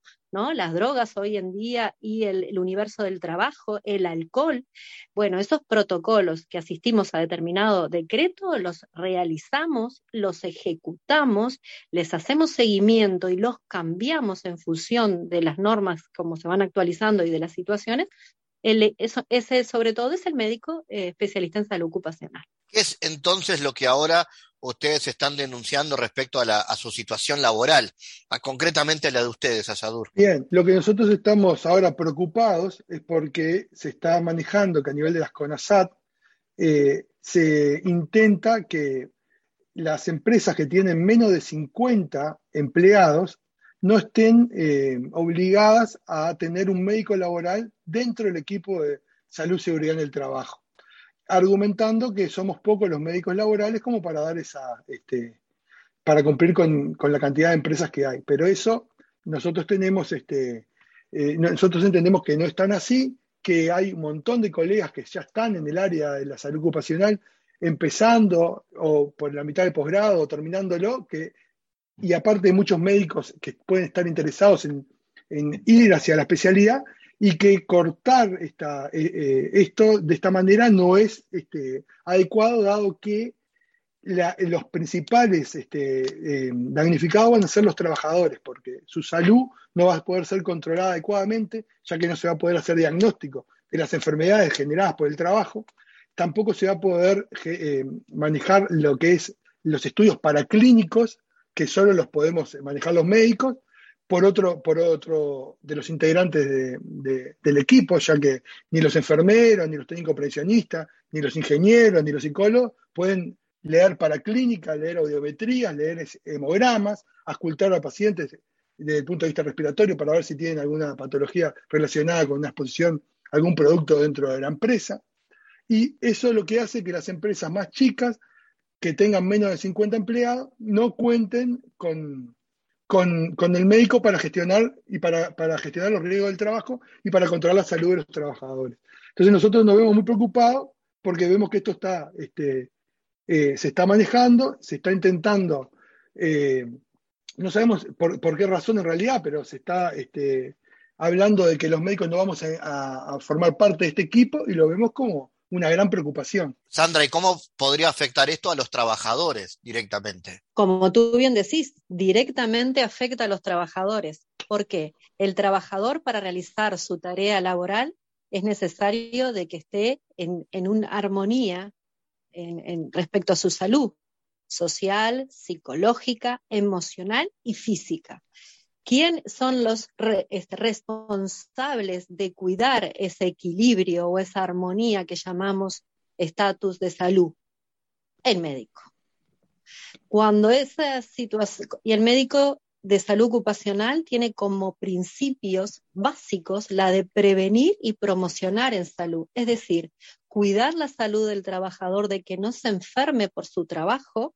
las drogas hoy en día y el, universo del trabajo, el alcohol. Bueno, esos protocolos que asistimos a determinado decreto los realizamos, los ejecutamos, les hacemos seguimiento y los cambiamos en función de las normas como se van actualizando y de las situaciones. ese sobre todo es el médico eh, especialista en salud ocupacional. ¿Qué es entonces lo que ahora ustedes están denunciando respecto a, su situación laboral, concretamente la de ustedes, Asadur. Bien, lo que nosotros estamos ahora preocupados es porque se está manejando que a nivel de las CONASAT eh, se intenta que las empresas que tienen menos de 50 empleados no estén eh, obligadas a tener un médico laboral dentro del equipo de salud y seguridad en el trabajo argumentando que somos pocos los médicos laborales como para dar esa, este, para cumplir con, la cantidad de empresas que hay. Pero eso nosotros tenemos, este, eh, nosotros entendemos que no es tan así, que hay un montón de colegas que ya están en el área de la salud ocupacional, empezando o por la mitad del posgrado o terminándolo, que, y aparte muchos médicos que pueden estar interesados en ir hacia la especialidad, y que cortar eh, eh, esto de esta manera no es este, adecuado, dado que los principales este, eh, damnificados van a ser los trabajadores, porque su salud no va a poder ser controlada adecuadamente, ya que no se va a poder hacer diagnóstico de las enfermedades generadas por el trabajo, tampoco se va a poder manejar lo que es los estudios paraclínicos, que solo los podemos manejar los médicos, por otro, por otro de los integrantes del equipo, ya que ni los enfermeros, ni los técnicos prevencionistas, ni los ingenieros, ni los psicólogos pueden leer para clínica, leer audiometrías, leer hemogramas, auscultar a pacientes desde el punto de vista respiratorio para ver si tienen alguna patología relacionada con una exposición a algún producto dentro de la empresa. Y eso es lo que hace que las empresas más chicas, que tengan menos de 50 empleados, no cuenten con, con, el médico para gestionar y para, gestionar los riesgos del trabajo y para controlar la salud de los trabajadores. Entonces nosotros nos vemos muy preocupados porque vemos que esto está, este, eh, se está manejando, se está intentando, eh, no sabemos por, qué razón en realidad, pero se está este, hablando de que los médicos no vamos a formar parte de este equipo y lo vemos como, una gran preocupación. Sandra, ¿y cómo podría afectar esto a los trabajadores directamente? Como tú bien decís, directamente afecta a los trabajadores. ¿Por qué? El trabajador para realizar su tarea laboral es necesario de que esté en, una armonía en, respecto a su salud social, psicológica, emocional y física. ¿Quién son los este, responsables de cuidar ese equilibrio o esa armonía que llamamos estatus de salud? El médico. Cuando esa situación, y el médico de salud ocupacional tiene como principios básicos la de prevenir y promocionar en salud, es decir, cuidar la salud del trabajador de que no se enferme por su trabajo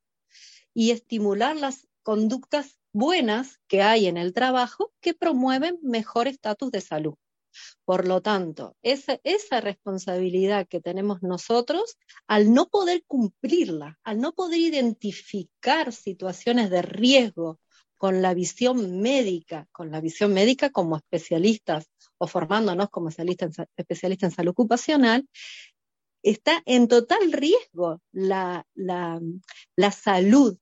y estimular las conductas buenas que hay en el trabajo que promueven mejor estatus de salud. Por lo tanto, esa, esa, responsabilidad que tenemos nosotros, al no poder cumplirla, al no poder identificar situaciones de riesgo con la visión médica, con la visión médica como especialistas o formándonos como especialistas en, salud ocupacional, está en total riesgo la, la salud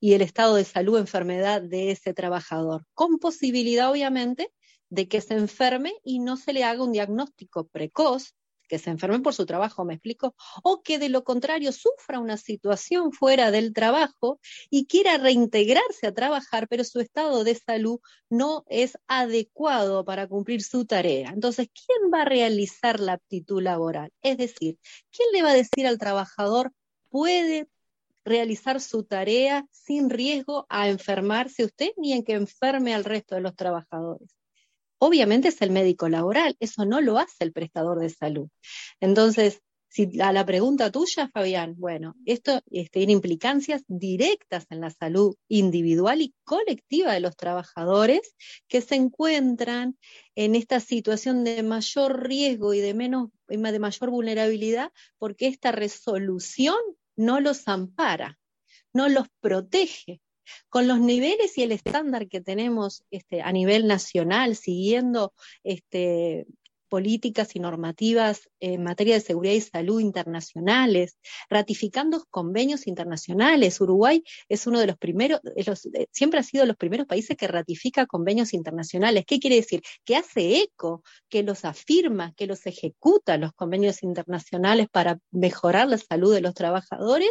y el estado de salud o enfermedad de ese trabajador, con posibilidad obviamente de que se enferme y no se le haga un diagnóstico precoz que se enferme por su trabajo, me explico, o que de lo contrario sufra una situación fuera del trabajo y quiera reintegrarse a trabajar, pero su estado de salud no es adecuado para cumplir su tarea. Entonces, ¿quién va a realizar la aptitud laboral? Es decir, ¿quién le va a decir al trabajador puede realizar su tarea sin riesgo a enfermarse usted ni en que enferme al resto de los trabajadores? obviamente es el médico laboral, eso no lo hace el prestador de salud. Entonces, si a la pregunta tuya, Fabián, bueno, esto este, tiene implicancias directas en la salud individual y colectiva de los trabajadores que se encuentran en esta situación de mayor riesgo y de menos de mayor vulnerabilidad porque esta resolución no los ampara, no los protege, con los niveles y el estándar que tenemos este, a nivel nacional, siguiendo este, políticas y normativas en materia de seguridad y salud internacionales, ratificando convenios internacionales. Uruguay es uno de los primeros, siempre ha sido los primeros países que ratifica convenios internacionales. ¿Qué quiere decir? Que hace eco, que los afirma, que los ejecuta los convenios internacionales para mejorar la salud de los trabajadores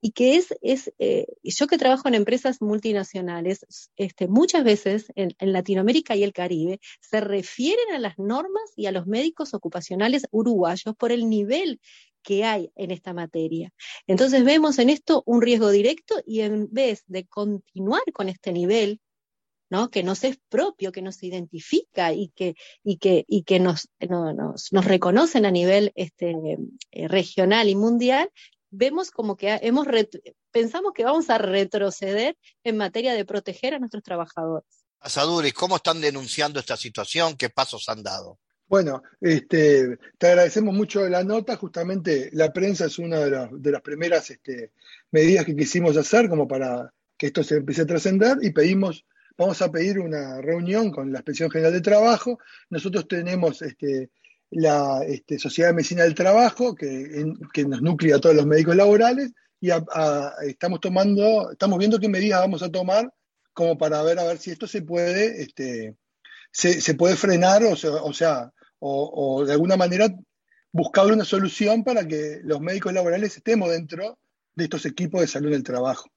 y que es, es eh, yo que trabajo en empresas multinacionales, este, muchas veces en, Latinoamérica y el Caribe se refieren a las normas y a los médicos ocupacionales uruguayos por el nivel que hay en esta materia. Entonces vemos en esto un riesgo directo y en vez de continuar con este nivel, ¿no? que nos es propio, que nos identifica y que, y que, y que nos, nos, nos, reconocen a nivel este, eh, regional y mundial, vemos como que hemos pensamos que vamos a retroceder en materia de proteger a nuestros trabajadores. Asaduris, ¿cómo están denunciando esta situación? ¿Qué pasos han dado? Bueno, este, te agradecemos mucho la nota. Justamente la prensa es una de, las primeras este, medidas que quisimos hacer como para que esto se empiece a trascender y pedimos, vamos a pedir una reunión con la Inspección General de Trabajo. Nosotros tenemos este, la este, Sociedad de Medicina del Trabajo, que, nos nuclea a todos los médicos laborales, y estamos tomando, estamos viendo qué medidas vamos a tomar como para ver a ver si esto se puede, se, puede frenar, o sea, o, de alguna manera buscarle una solución para que los médicos laborales estemos dentro de estos equipos de salud del trabajo.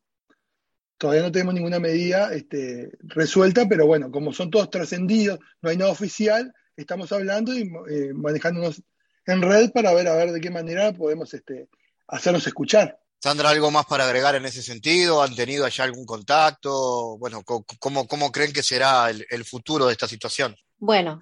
Todavía no tenemos ninguna medida este, resuelta, pero bueno, como son todos trascendidos, no hay nada oficial, estamos hablando y eh, manejándonos en red para ver a ver de qué manera podemos este, hacernos escuchar. Sandra, ¿algo más para agregar en ese sentido? ¿Han tenido allá algún contacto? Bueno, ¿cómo, cómo creen que será el, futuro de esta situación? Bueno,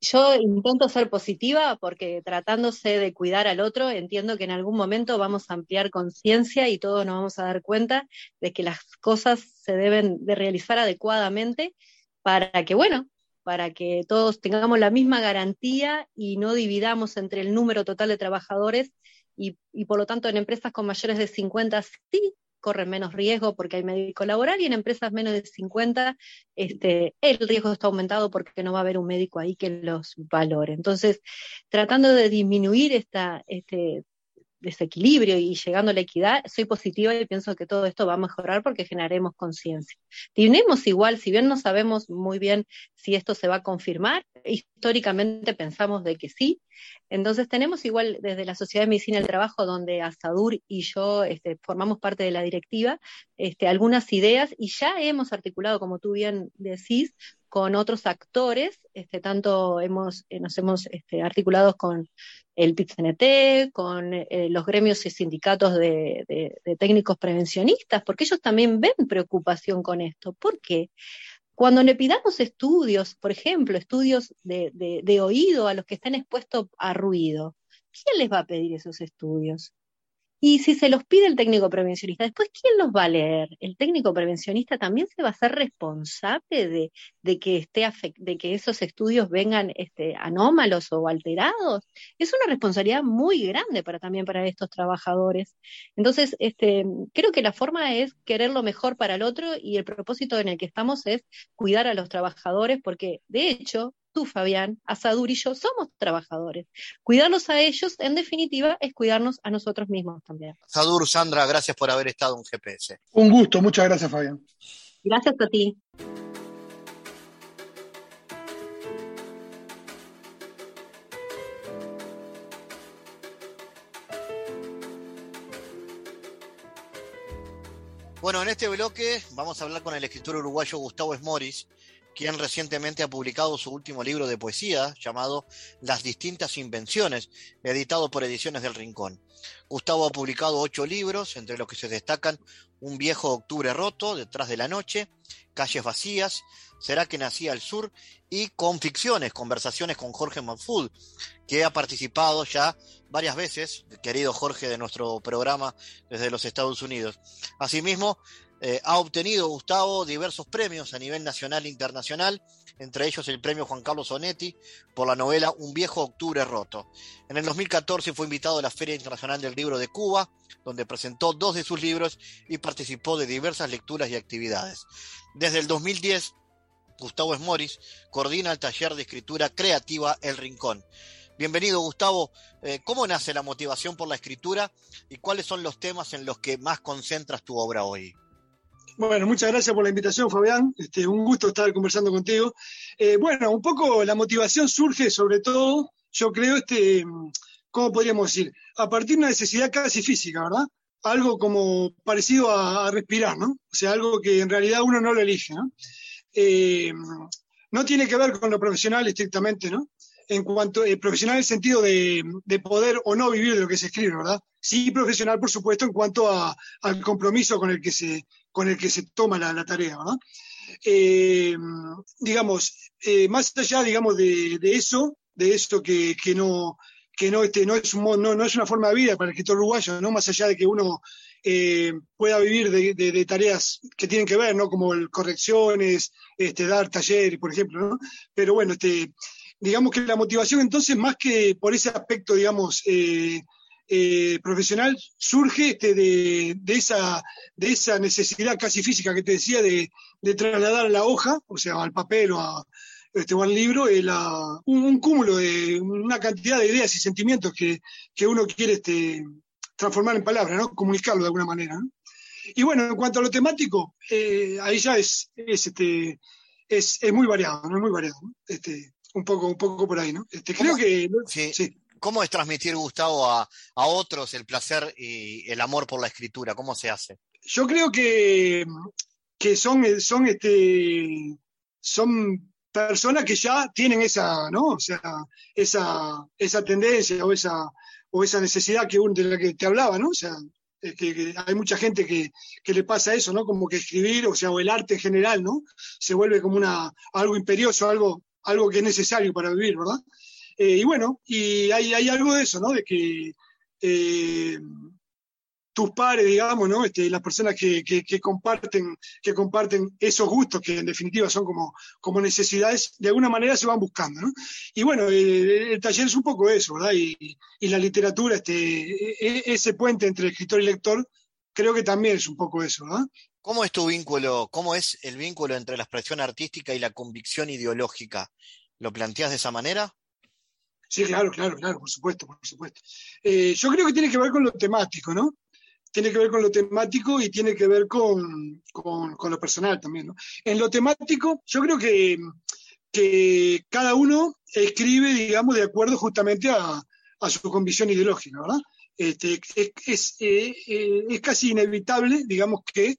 yo intento ser positiva porque tratándose de cuidar al otro, entiendo que en algún momento vamos a ampliar conciencia y todos nos vamos a dar cuenta de que las cosas se deben de realizar adecuadamente para que, bueno, para que todos tengamos la misma garantía y no dividamos entre el número total de trabajadores y, por lo tanto en empresas con mayores de 50 sí corren menos riesgo porque hay médico laboral y en empresas menos de 50 este, el riesgo está aumentado porque no va a haber un médico ahí que los valore. Entonces, tratando de disminuir esta, este, desequilibrio y llegando a la equidad, soy positiva y pienso que todo esto va a mejorar porque generaremos conciencia. Tenemos igual, si bien no sabemos muy bien si esto se va a confirmar, históricamente pensamos de que sí, entonces tenemos igual desde la Sociedad de Medicina del Trabajo, donde Asadur y yo este, formamos parte de la directiva, este, algunas ideas y ya hemos articulado, como tú bien decís, con otros actores, este, tanto hemos, eh, nos hemos este, articulado con el PIT-CNT, con eh, los gremios y sindicatos de, técnicos prevencionistas, porque ellos también ven preocupación con esto. ¿Por qué? Cuando le pidamos estudios, por ejemplo, estudios de, oído a los que estén expuestos a ruido, ¿quién les va a pedir esos estudios? Y si se los pide el técnico prevencionista, después, ¿quién los va a leer? ¿El técnico prevencionista también se va a ser responsable de, que, esté de que esos estudios vengan este, anómalos o alterados? Es una responsabilidad muy grande para, también para estos trabajadores. Entonces, este, creo que la forma es querer lo mejor para el otro y el propósito en el que estamos es cuidar a los trabajadores, porque de hecho, tú, Fabián, Asadur y yo somos trabajadores. Cuidarlos a ellos, en definitiva, es cuidarnos a nosotros mismos también. Asadur, Sandra, gracias por haber estado en GPS. Un gusto, muchas gracias, Fabián. Gracias a ti. Bueno, en este bloque vamos a hablar con el escritor uruguayo Gustavo Esmoris, quien recientemente ha publicado su último libro de poesía llamado Las distintas invenciones, editado por Ediciones del Rincón. Gustavo ha publicado ocho libros, entre los que se destacan Un viejo octubre roto, Detrás de la noche, Calles vacías, Será que nacía al sur y con ficciones, conversaciones con Jorge Manfud, que ha participado ya varias veces, querido Jorge, de nuestro programa desde los Estados Unidos. Asimismo, eh, ha obtenido Gustavo diversos premios a nivel nacional e internacional, entre ellos el premio Juan Carlos Onetti por la novela Un viejo octubre roto. En el 2014 fue invitado a la Feria Internacional del Libro de Cuba, donde presentó dos de sus libros y participó de diversas lecturas y actividades. Desde el 2010, Gustavo Esmoris coordina el taller de escritura creativa El Rincón. Bienvenido, Gustavo. Eh, ¿Cómo nace la motivación por la escritura y cuáles son los temas en los que más concentras tu obra hoy? Bueno, muchas gracias por la invitación, Fabián. Este, un gusto estar conversando contigo. Eh, bueno, un poco la motivación surge sobre todo, yo creo, este, ¿cómo podríamos decir? A partir de una necesidad casi física, ¿verdad? Algo como parecido a, respirar, ¿no? O sea, algo que en realidad uno no lo elige, ¿no? Eh, no tiene que ver con lo profesional estrictamente, ¿no? En cuanto eh, profesional en el sentido de, poder o no vivir de lo que se escribe, ¿verdad? Sí profesional, por supuesto, en cuanto al compromiso con el que se, con el que se toma la, tarea. Eh, digamos, eh, más allá, digamos, de, eso, de esto que, no, que no, este, no, es un, no, no, es una forma de vida para el escritor uruguayo, ¿no? Más allá de que uno eh, pueda vivir de, tareas que tienen que ver, ¿no? Como correcciones, este, dar talleres, por ejemplo, ¿no? Pero bueno, este, digamos que la motivación entonces, más que por ese aspecto, digamos, eh, profesional surge este, de, esa, de esa necesidad casi física que te decía de, trasladar a la hoja, o sea, al papel o, a, este, al libro, eh, un, cúmulo de una cantidad de ideas y sentimientos que, uno quiere este, transformar en palabras, ¿no? comunicarlo de alguna manera. Y bueno, en cuanto a lo temático, eh, ahí ya es, es, este, es, muy variado, ¿no? Es muy variado. Este, un poco, un poco por ahí, ¿no? Este, creo que sí. ¿Cómo es transmitir, Gustavo, a, otros el placer y el amor por la escritura? ¿Cómo se hace? Yo creo que, que son, son, este, son personas que ya tienen esa, ¿no? O sea, esa, esa tendencia o esa, o esa necesidad que de la que te hablaba, ¿no? O sea, que, hay mucha gente que, que, le pasa eso, ¿no? Como que escribir, o sea, o el arte en general, ¿no? Se vuelve como una, algo imperioso, algo, algo que es necesario para vivir, ¿verdad? Eh, y bueno, y hay, algo de eso, ¿no? De que eh, tus pares, digamos, ¿no? Este, las personas que, que, comparten, que comparten esos gustos, que en definitiva son como, como necesidades, de alguna manera se van buscando, ¿no? Y bueno, eh, el taller es un poco eso, ¿verdad? Y, y, la literatura, este, e, e, ese puente entre escritor y lector, creo que también es un poco eso, ¿verdad? ¿Cómo es tu vínculo, cómo es el vínculo entre la expresión artística y la convicción ideológica? ¿Lo planteas de esa manera? Sí, claro, claro, claro, por supuesto, por supuesto. Eh, yo creo que tiene que ver con lo temático, ¿no? Tiene que ver con lo temático y tiene que ver con, lo personal también, ¿no? En lo temático, yo creo que, que cada uno escribe, digamos, de acuerdo justamente a, su convicción ideológica, ¿verdad? Este, es, eh, eh, es, casi inevitable, digamos, que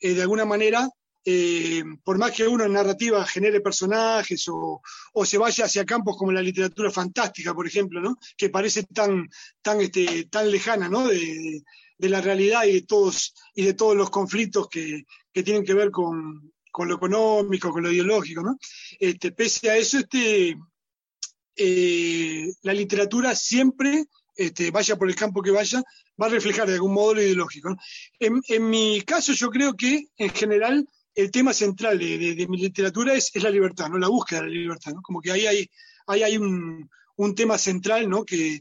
de alguna manera eh, por más que uno en narrativa genere personajes o, se vaya hacia campos como la literatura fantástica, por ejemplo, ¿no? que parece tan, tan, este, tan lejana ¿no? de, la realidad y de todos, y de todos los conflictos que, tienen que ver con, lo económico, con lo ideológico. ¿no? Este, pese a eso, este, eh, la literatura siempre este, vaya por el campo que vaya, va a reflejar de algún modo lo ideológico. En, mi caso, yo creo que en general el tema central de, mi literatura es, la libertad, ¿no? la búsqueda de la libertad. Como que ahí hay, un, tema central ¿no? que,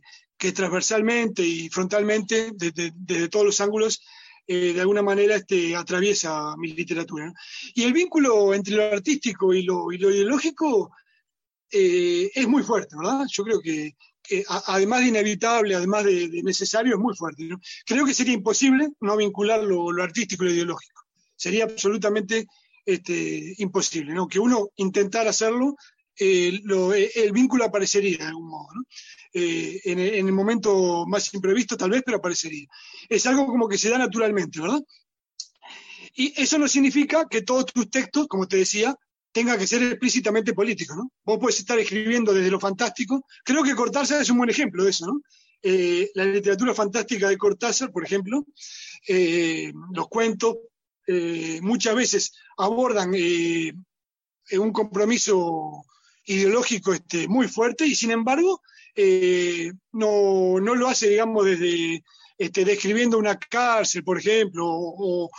transversalmente y frontalmente, desde, todos los ángulos, eh, de alguna manera este, atraviesa mi literatura. Y el vínculo entre lo artístico y lo, ideológico eh, es muy fuerte, ¿verdad? Yo creo que, además de inevitable, además de, necesario, es muy fuerte. Creo que sería imposible no vincular lo, artístico y lo ideológico. Sería absolutamente este, imposible, ¿no? Que uno intentara hacerlo, eh, el vínculo aparecería de algún modo. ¿no? Eh, en, el momento más imprevisto tal vez, pero aparecería. Es algo como que se da naturalmente, ¿verdad? Y eso no significa que todos tus textos, como te decía, tengan que ser explícitamente políticos, ¿no? Vos puedes estar escribiendo desde lo fantástico. Creo que Cortázar es un buen ejemplo de eso, ¿no? Eh, la literatura fantástica de Cortázar, por ejemplo, eh, los cuentos, muchas veces abordan un compromiso ideológico este, muy fuerte y sin embargo eh, no, no, lo hace, digamos, desde este, describiendo una cárcel, por ejemplo, o,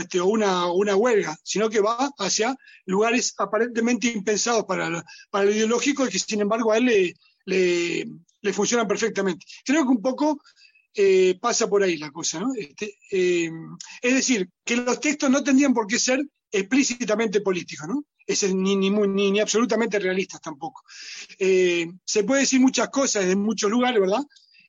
este, una, una, huelga, sino que va hacia lugares aparentemente impensados para, para lo ideológico y que, sin embargo, a él le, le, funcionan perfectamente. Creo que un poco eh, pasa por ahí la cosa, ¿no? Este, eh, es decir, que los textos no tendrían por qué ser explícitamente políticos, ¿no? ni, absolutamente realistas tampoco. Eh, se puede decir muchas cosas en muchos lugares, ¿verdad?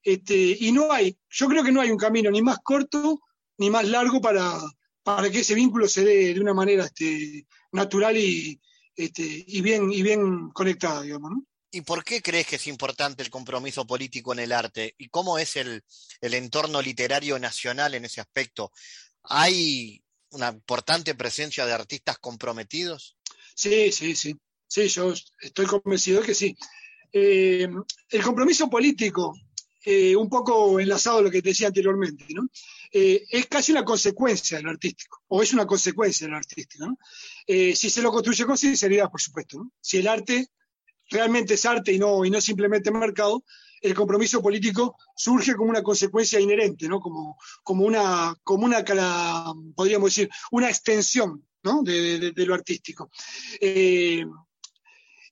Este, y no hay, yo creo que no hay un camino ni más corto ni más largo para, para que ese vínculo se dé de una manera este, natural y, y, bien, y bien conectada, digamos, ¿no? ¿Y por qué crees que es importante el compromiso político en el arte? ¿Y cómo es el, el entorno literario nacional en ese aspecto? ¿Hay una importante presencia de artistas comprometidos? Sí, sí, sí. Sí, yo estoy convencido de que sí. Eh, el compromiso político, eh, un poco enlazado a lo que te decía anteriormente, ¿no? Eh, es casi una consecuencia de lo artístico, o es una consecuencia de lo artístico. si se lo construye con sinceridad, por supuesto. ¿no? Si el arte realmente es arte y no, y no simplemente mercado, el compromiso político surge como una consecuencia inherente, ¿no? como, como, una, como una, podríamos decir, una extensión de, lo artístico. Eh,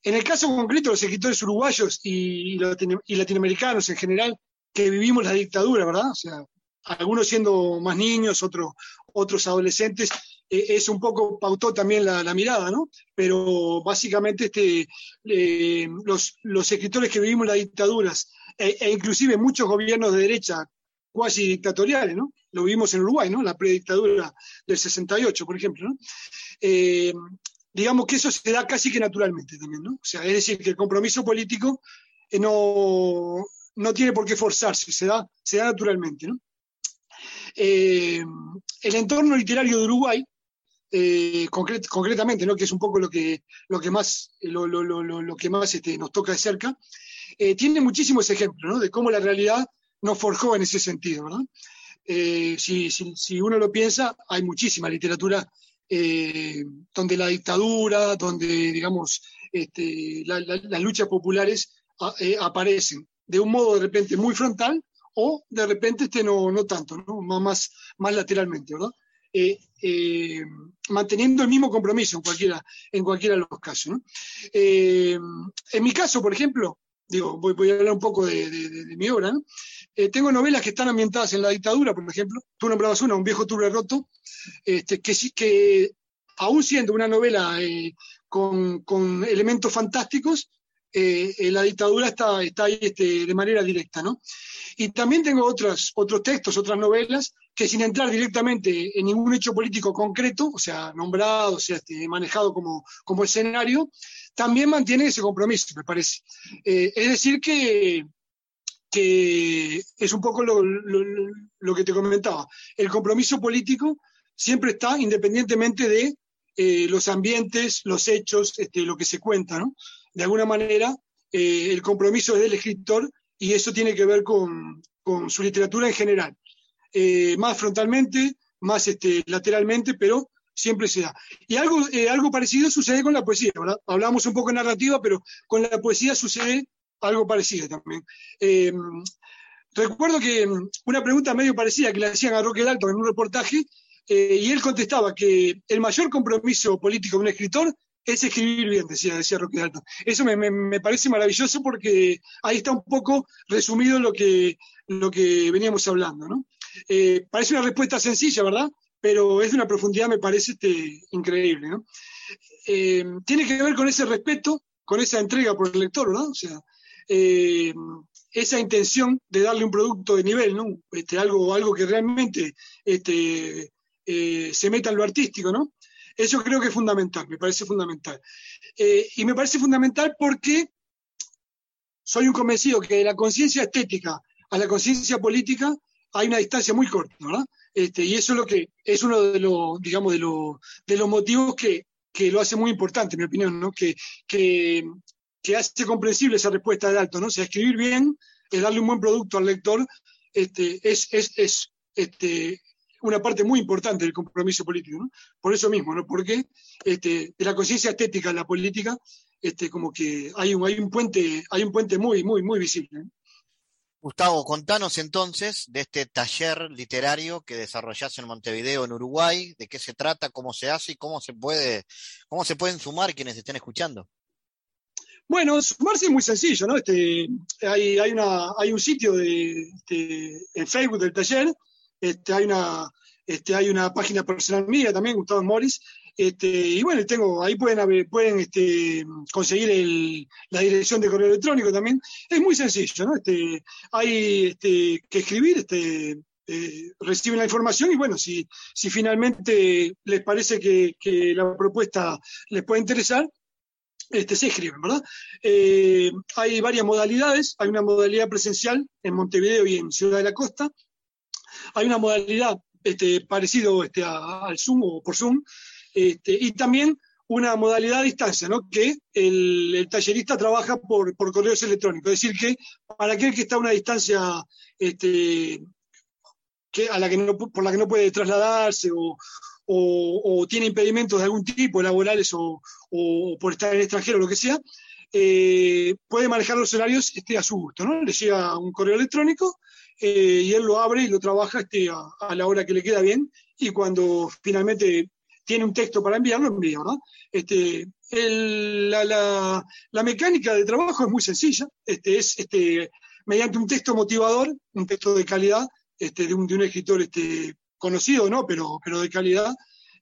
en el caso concreto los escritores uruguayos y, latinoamericanos en general, que vivimos la dictadura, ¿verdad? O sea, algunos siendo más niños, otros, adolescentes, es un poco pautó también la, mirada, ¿no? Pero básicamente este, los, los, escritores que vivimos las dictaduras, e, e, inclusive muchos gobiernos de derecha cuasi dictatoriales, ¿no? Lo vimos en Uruguay, ¿no? La predictadura del 68, por ejemplo, ¿no? Eh, digamos que eso se da casi que naturalmente también, ¿no? O sea, es decir, que el compromiso político eh, no, no, tiene por qué forzarse, se da, se da naturalmente, ¿no? Eh, el entorno literario de Uruguay, concretamente, ¿no? que es un poco lo que, más, lo, que más este, nos toca de cerca, tiene muchísimos ejemplos de cómo la realidad nos forjó en ese sentido. Eh, si, uno lo piensa, hay muchísima literatura eh, donde la dictadura, donde, digamos, este, las luchas populares eh, aparecen de un modo de repente muy frontal o de repente este no, no tanto. Más, más lateralmente. Manteniendo el mismo compromiso en cualquiera, en cualquiera de los casos. en mi caso, por ejemplo, digo, voy, a hablar un poco de, mi obra, ¿no? Eh, tengo novelas que están ambientadas en la dictadura, por ejemplo, tú nombrabas una, Un viejo tubre roto, este, que, que aún siendo una novela eh, con, elementos fantásticos, eh, la dictadura está, está ahí este, de manera directa, ¿no? Y también tengo otros, otros textos, otras novelas, que sin entrar directamente en ningún hecho político concreto, o sea, nombrado, o sea, este, manejado como, como escenario, también mantiene ese compromiso, me parece. Eh, es decir, que, que es un poco lo, que te comentaba. El compromiso político siempre está independientemente de eh, los ambientes, los hechos, este, lo que se cuenta. ¿no? De alguna manera, eh, el compromiso es del escritor y eso tiene que ver con, con su literatura en general. Más frontalmente, más este, lateralmente, pero siempre se da. Y algo, eh, algo parecido sucede con la poesía, ¿verdad? Hablamos un poco de narrativa, pero con la poesía sucede algo parecido también. Eh, recuerdo que mm, una pregunta medio parecida que le hacían a Roque Dalton en un reportaje, eh, y él contestaba que el mayor compromiso político de un escritor es escribir bien, decía, decía Roque Dalton. Eso me, parece maravilloso porque ahí está un poco resumido lo que, lo que veníamos hablando. ¿no? Eh, parece una respuesta sencilla, ¿verdad? Pero es de una profundidad, me parece este, increíble. Eh, tiene que ver con ese respeto, con esa entrega por el lector, ¿no? O sea, eh, esa intención de darle un producto de nivel, ¿no? Este, algo, algo que realmente este, se meta en lo artístico, ¿no? Eso creo que es fundamental, me parece fundamental. Y me parece fundamental porque soy un convencido que de la conciencia estética a la conciencia política hay una distancia muy corta, ¿verdad? Este, y eso es lo que es uno de los, digamos, de los, motivos que, lo hace muy importante, en mi opinión, ¿no? Que, hace comprensible esa respuesta de alto, ¿no? O sea, escribir bien darle un buen producto al lector, este, es, es, es este, una parte muy importante del compromiso político, ¿no? Por eso mismo, ¿no? Porque de la conciencia estética a la política, este, como que hay un, hay un puente, hay un puente muy, muy, muy visible. Gustavo, contanos entonces de este taller literario que desarrollás en Montevideo, en Uruguay, de qué se trata, cómo se hace y cómo se puede, cómo se pueden sumar quienes estén escuchando. Bueno, sumarse es muy sencillo, ¿no? Este, hay, hay, una, hay un sitio de, este, en Facebook del taller este, hay, una, este, hay una página personal mía también, Gustavo Morris, este, y bueno, tengo, ahí pueden, pueden este, conseguir la dirección de correo electrónico también. Es muy sencillo, ¿no? Este, hay este, que escribir, este, eh, reciben la información y bueno, si, si finalmente les parece que, la propuesta les puede interesar, este, se escriben, ¿verdad? Eh, hay varias modalidades, hay una modalidad presencial en Montevideo y en Ciudad de la Costa, hay una modalidad este, parecido este, al Zoom o por Zoom, este, y también una modalidad a distancia, ¿no? que el, tallerista trabaja por, correos electrónicos. Es decir, que para aquel que está a una distancia este, que, a la que no, por la que no puede trasladarse o, tiene impedimentos de algún tipo, laborales o, por estar en el extranjero o lo que sea, eh, puede manejar los horarios este, a su gusto. ¿no? Le llega un correo electrónico eh, y él lo abre y lo trabaja este, a, la hora que le queda bien y cuando finalmente tiene un texto para enviarlo, envía. Este, la, mecánica de trabajo es muy sencilla, este, es este, mediante un texto motivador, un texto de calidad, este, de, un, de un escritor este, conocido, ¿no? Pero, pero de calidad,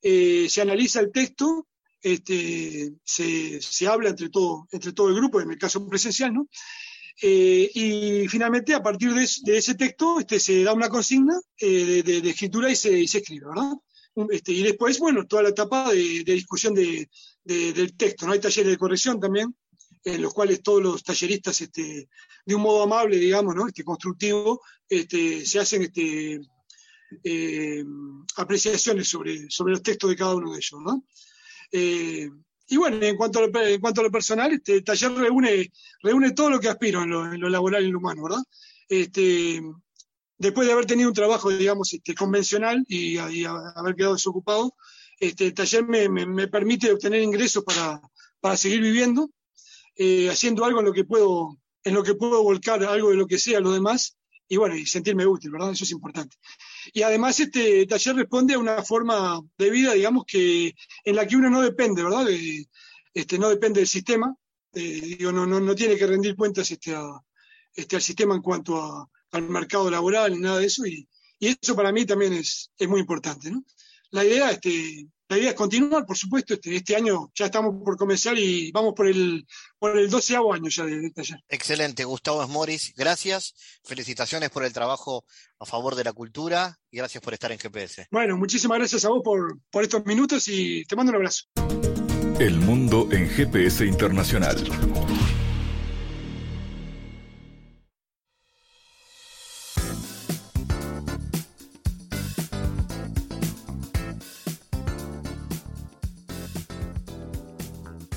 eh, se analiza el texto, este, se, se, habla entre todo, entre todo el grupo, en el caso presencial, ¿no? Eh, y finalmente, a partir de, ese texto, este, se da una consigna eh, de, escritura y se, escribe, ¿verdad? Este, y después, bueno, toda la etapa de, discusión del texto, ¿no? Hay talleres de corrección también, en los cuales todos los talleristas, este, de un modo amable, digamos, ¿no? Este, constructivo, este, se hacen este, eh, apreciaciones sobre, sobre los textos de cada uno de ellos, ¿no? Y bueno, en cuanto a lo, en cuanto a lo personal, este taller reúne, reúne todo lo que aspiro en lo, laboral y en lo humano, ¿verdad? Después de haber tenido un trabajo, digamos, este, convencional y, haber quedado desocupado, este, el taller me, permite obtener ingresos para, para seguir viviendo, eh, haciendo algo en lo que puedo, en lo que puedo volcar algo de lo que sea a los demás, y bueno, y sentirme útil, ¿verdad? Eso es importante. Y además este taller responde a una forma de vida, digamos, que en la que uno no depende, ¿verdad? este, no depende del sistema, eh, digo, no, no, no, tiene que rendir cuentas este, este, al sistema en cuanto al mercado laboral, ni nada de eso, y, y eso para mí también es, es muy importante, ¿no? La idea, este, la idea es continuar, por supuesto. Este, este año ya estamos por comenzar y vamos por el, por el doceavo año ya de, taller. Excelente, Gustavo Esmoris, gracias. Felicitaciones por el trabajo a favor de la cultura y gracias por estar en GPS. Bueno, muchísimas gracias a vos por, por estos minutos y te mando un abrazo. El mundo en GPS Internacional.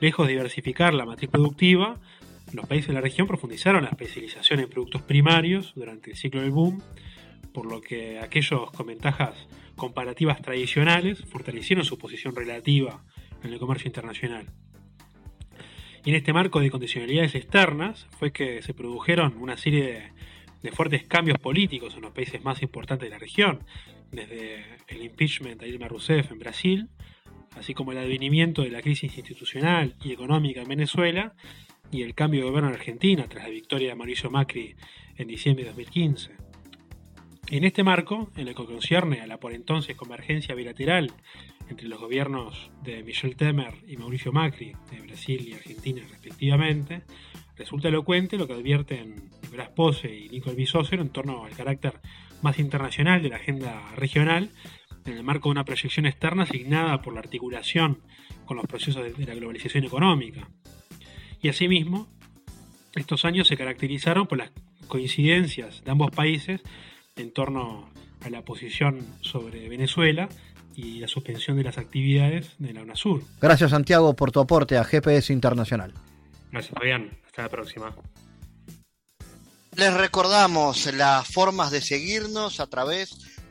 Lejos de diversificar la matriz productiva, los países de la región profundizaron la especialización en productos primarios durante el ciclo del boom, por lo que aquellos con ventajas comparativas tradicionales fortalecieron su posición relativa en el comercio internacional. Y en este marco de condicionalidades externas fue que se produjeron una serie de, fuertes cambios políticos en los países más importantes de la región, desde el impeachment de Dilma Rousseff en Brasil así como el advenimiento de la crisis institucional y económica en Venezuela y el cambio de gobierno en Argentina tras la victoria de Mauricio Macri en diciembre de 2015. En este marco, en lo que concierne a la por entonces convergencia bilateral entre los gobiernos de Michel Temer y Mauricio Macri, de Brasil y Argentina respectivamente, resulta elocuente lo que advierten Nicolás Pose y Nicole Bisócero en torno al carácter más internacional de la agenda regional en el marco de una proyección externa asignada por la articulación con los procesos de la globalización económica. Y asimismo, estos años se caracterizaron por las coincidencias de ambos países en torno a la posición sobre Venezuela y la suspensión de las actividades de la UNASUR. Gracias Santiago por tu aporte a GPS Internacional. Gracias Fabián, hasta la próxima. Les recordamos las formas de seguirnos a través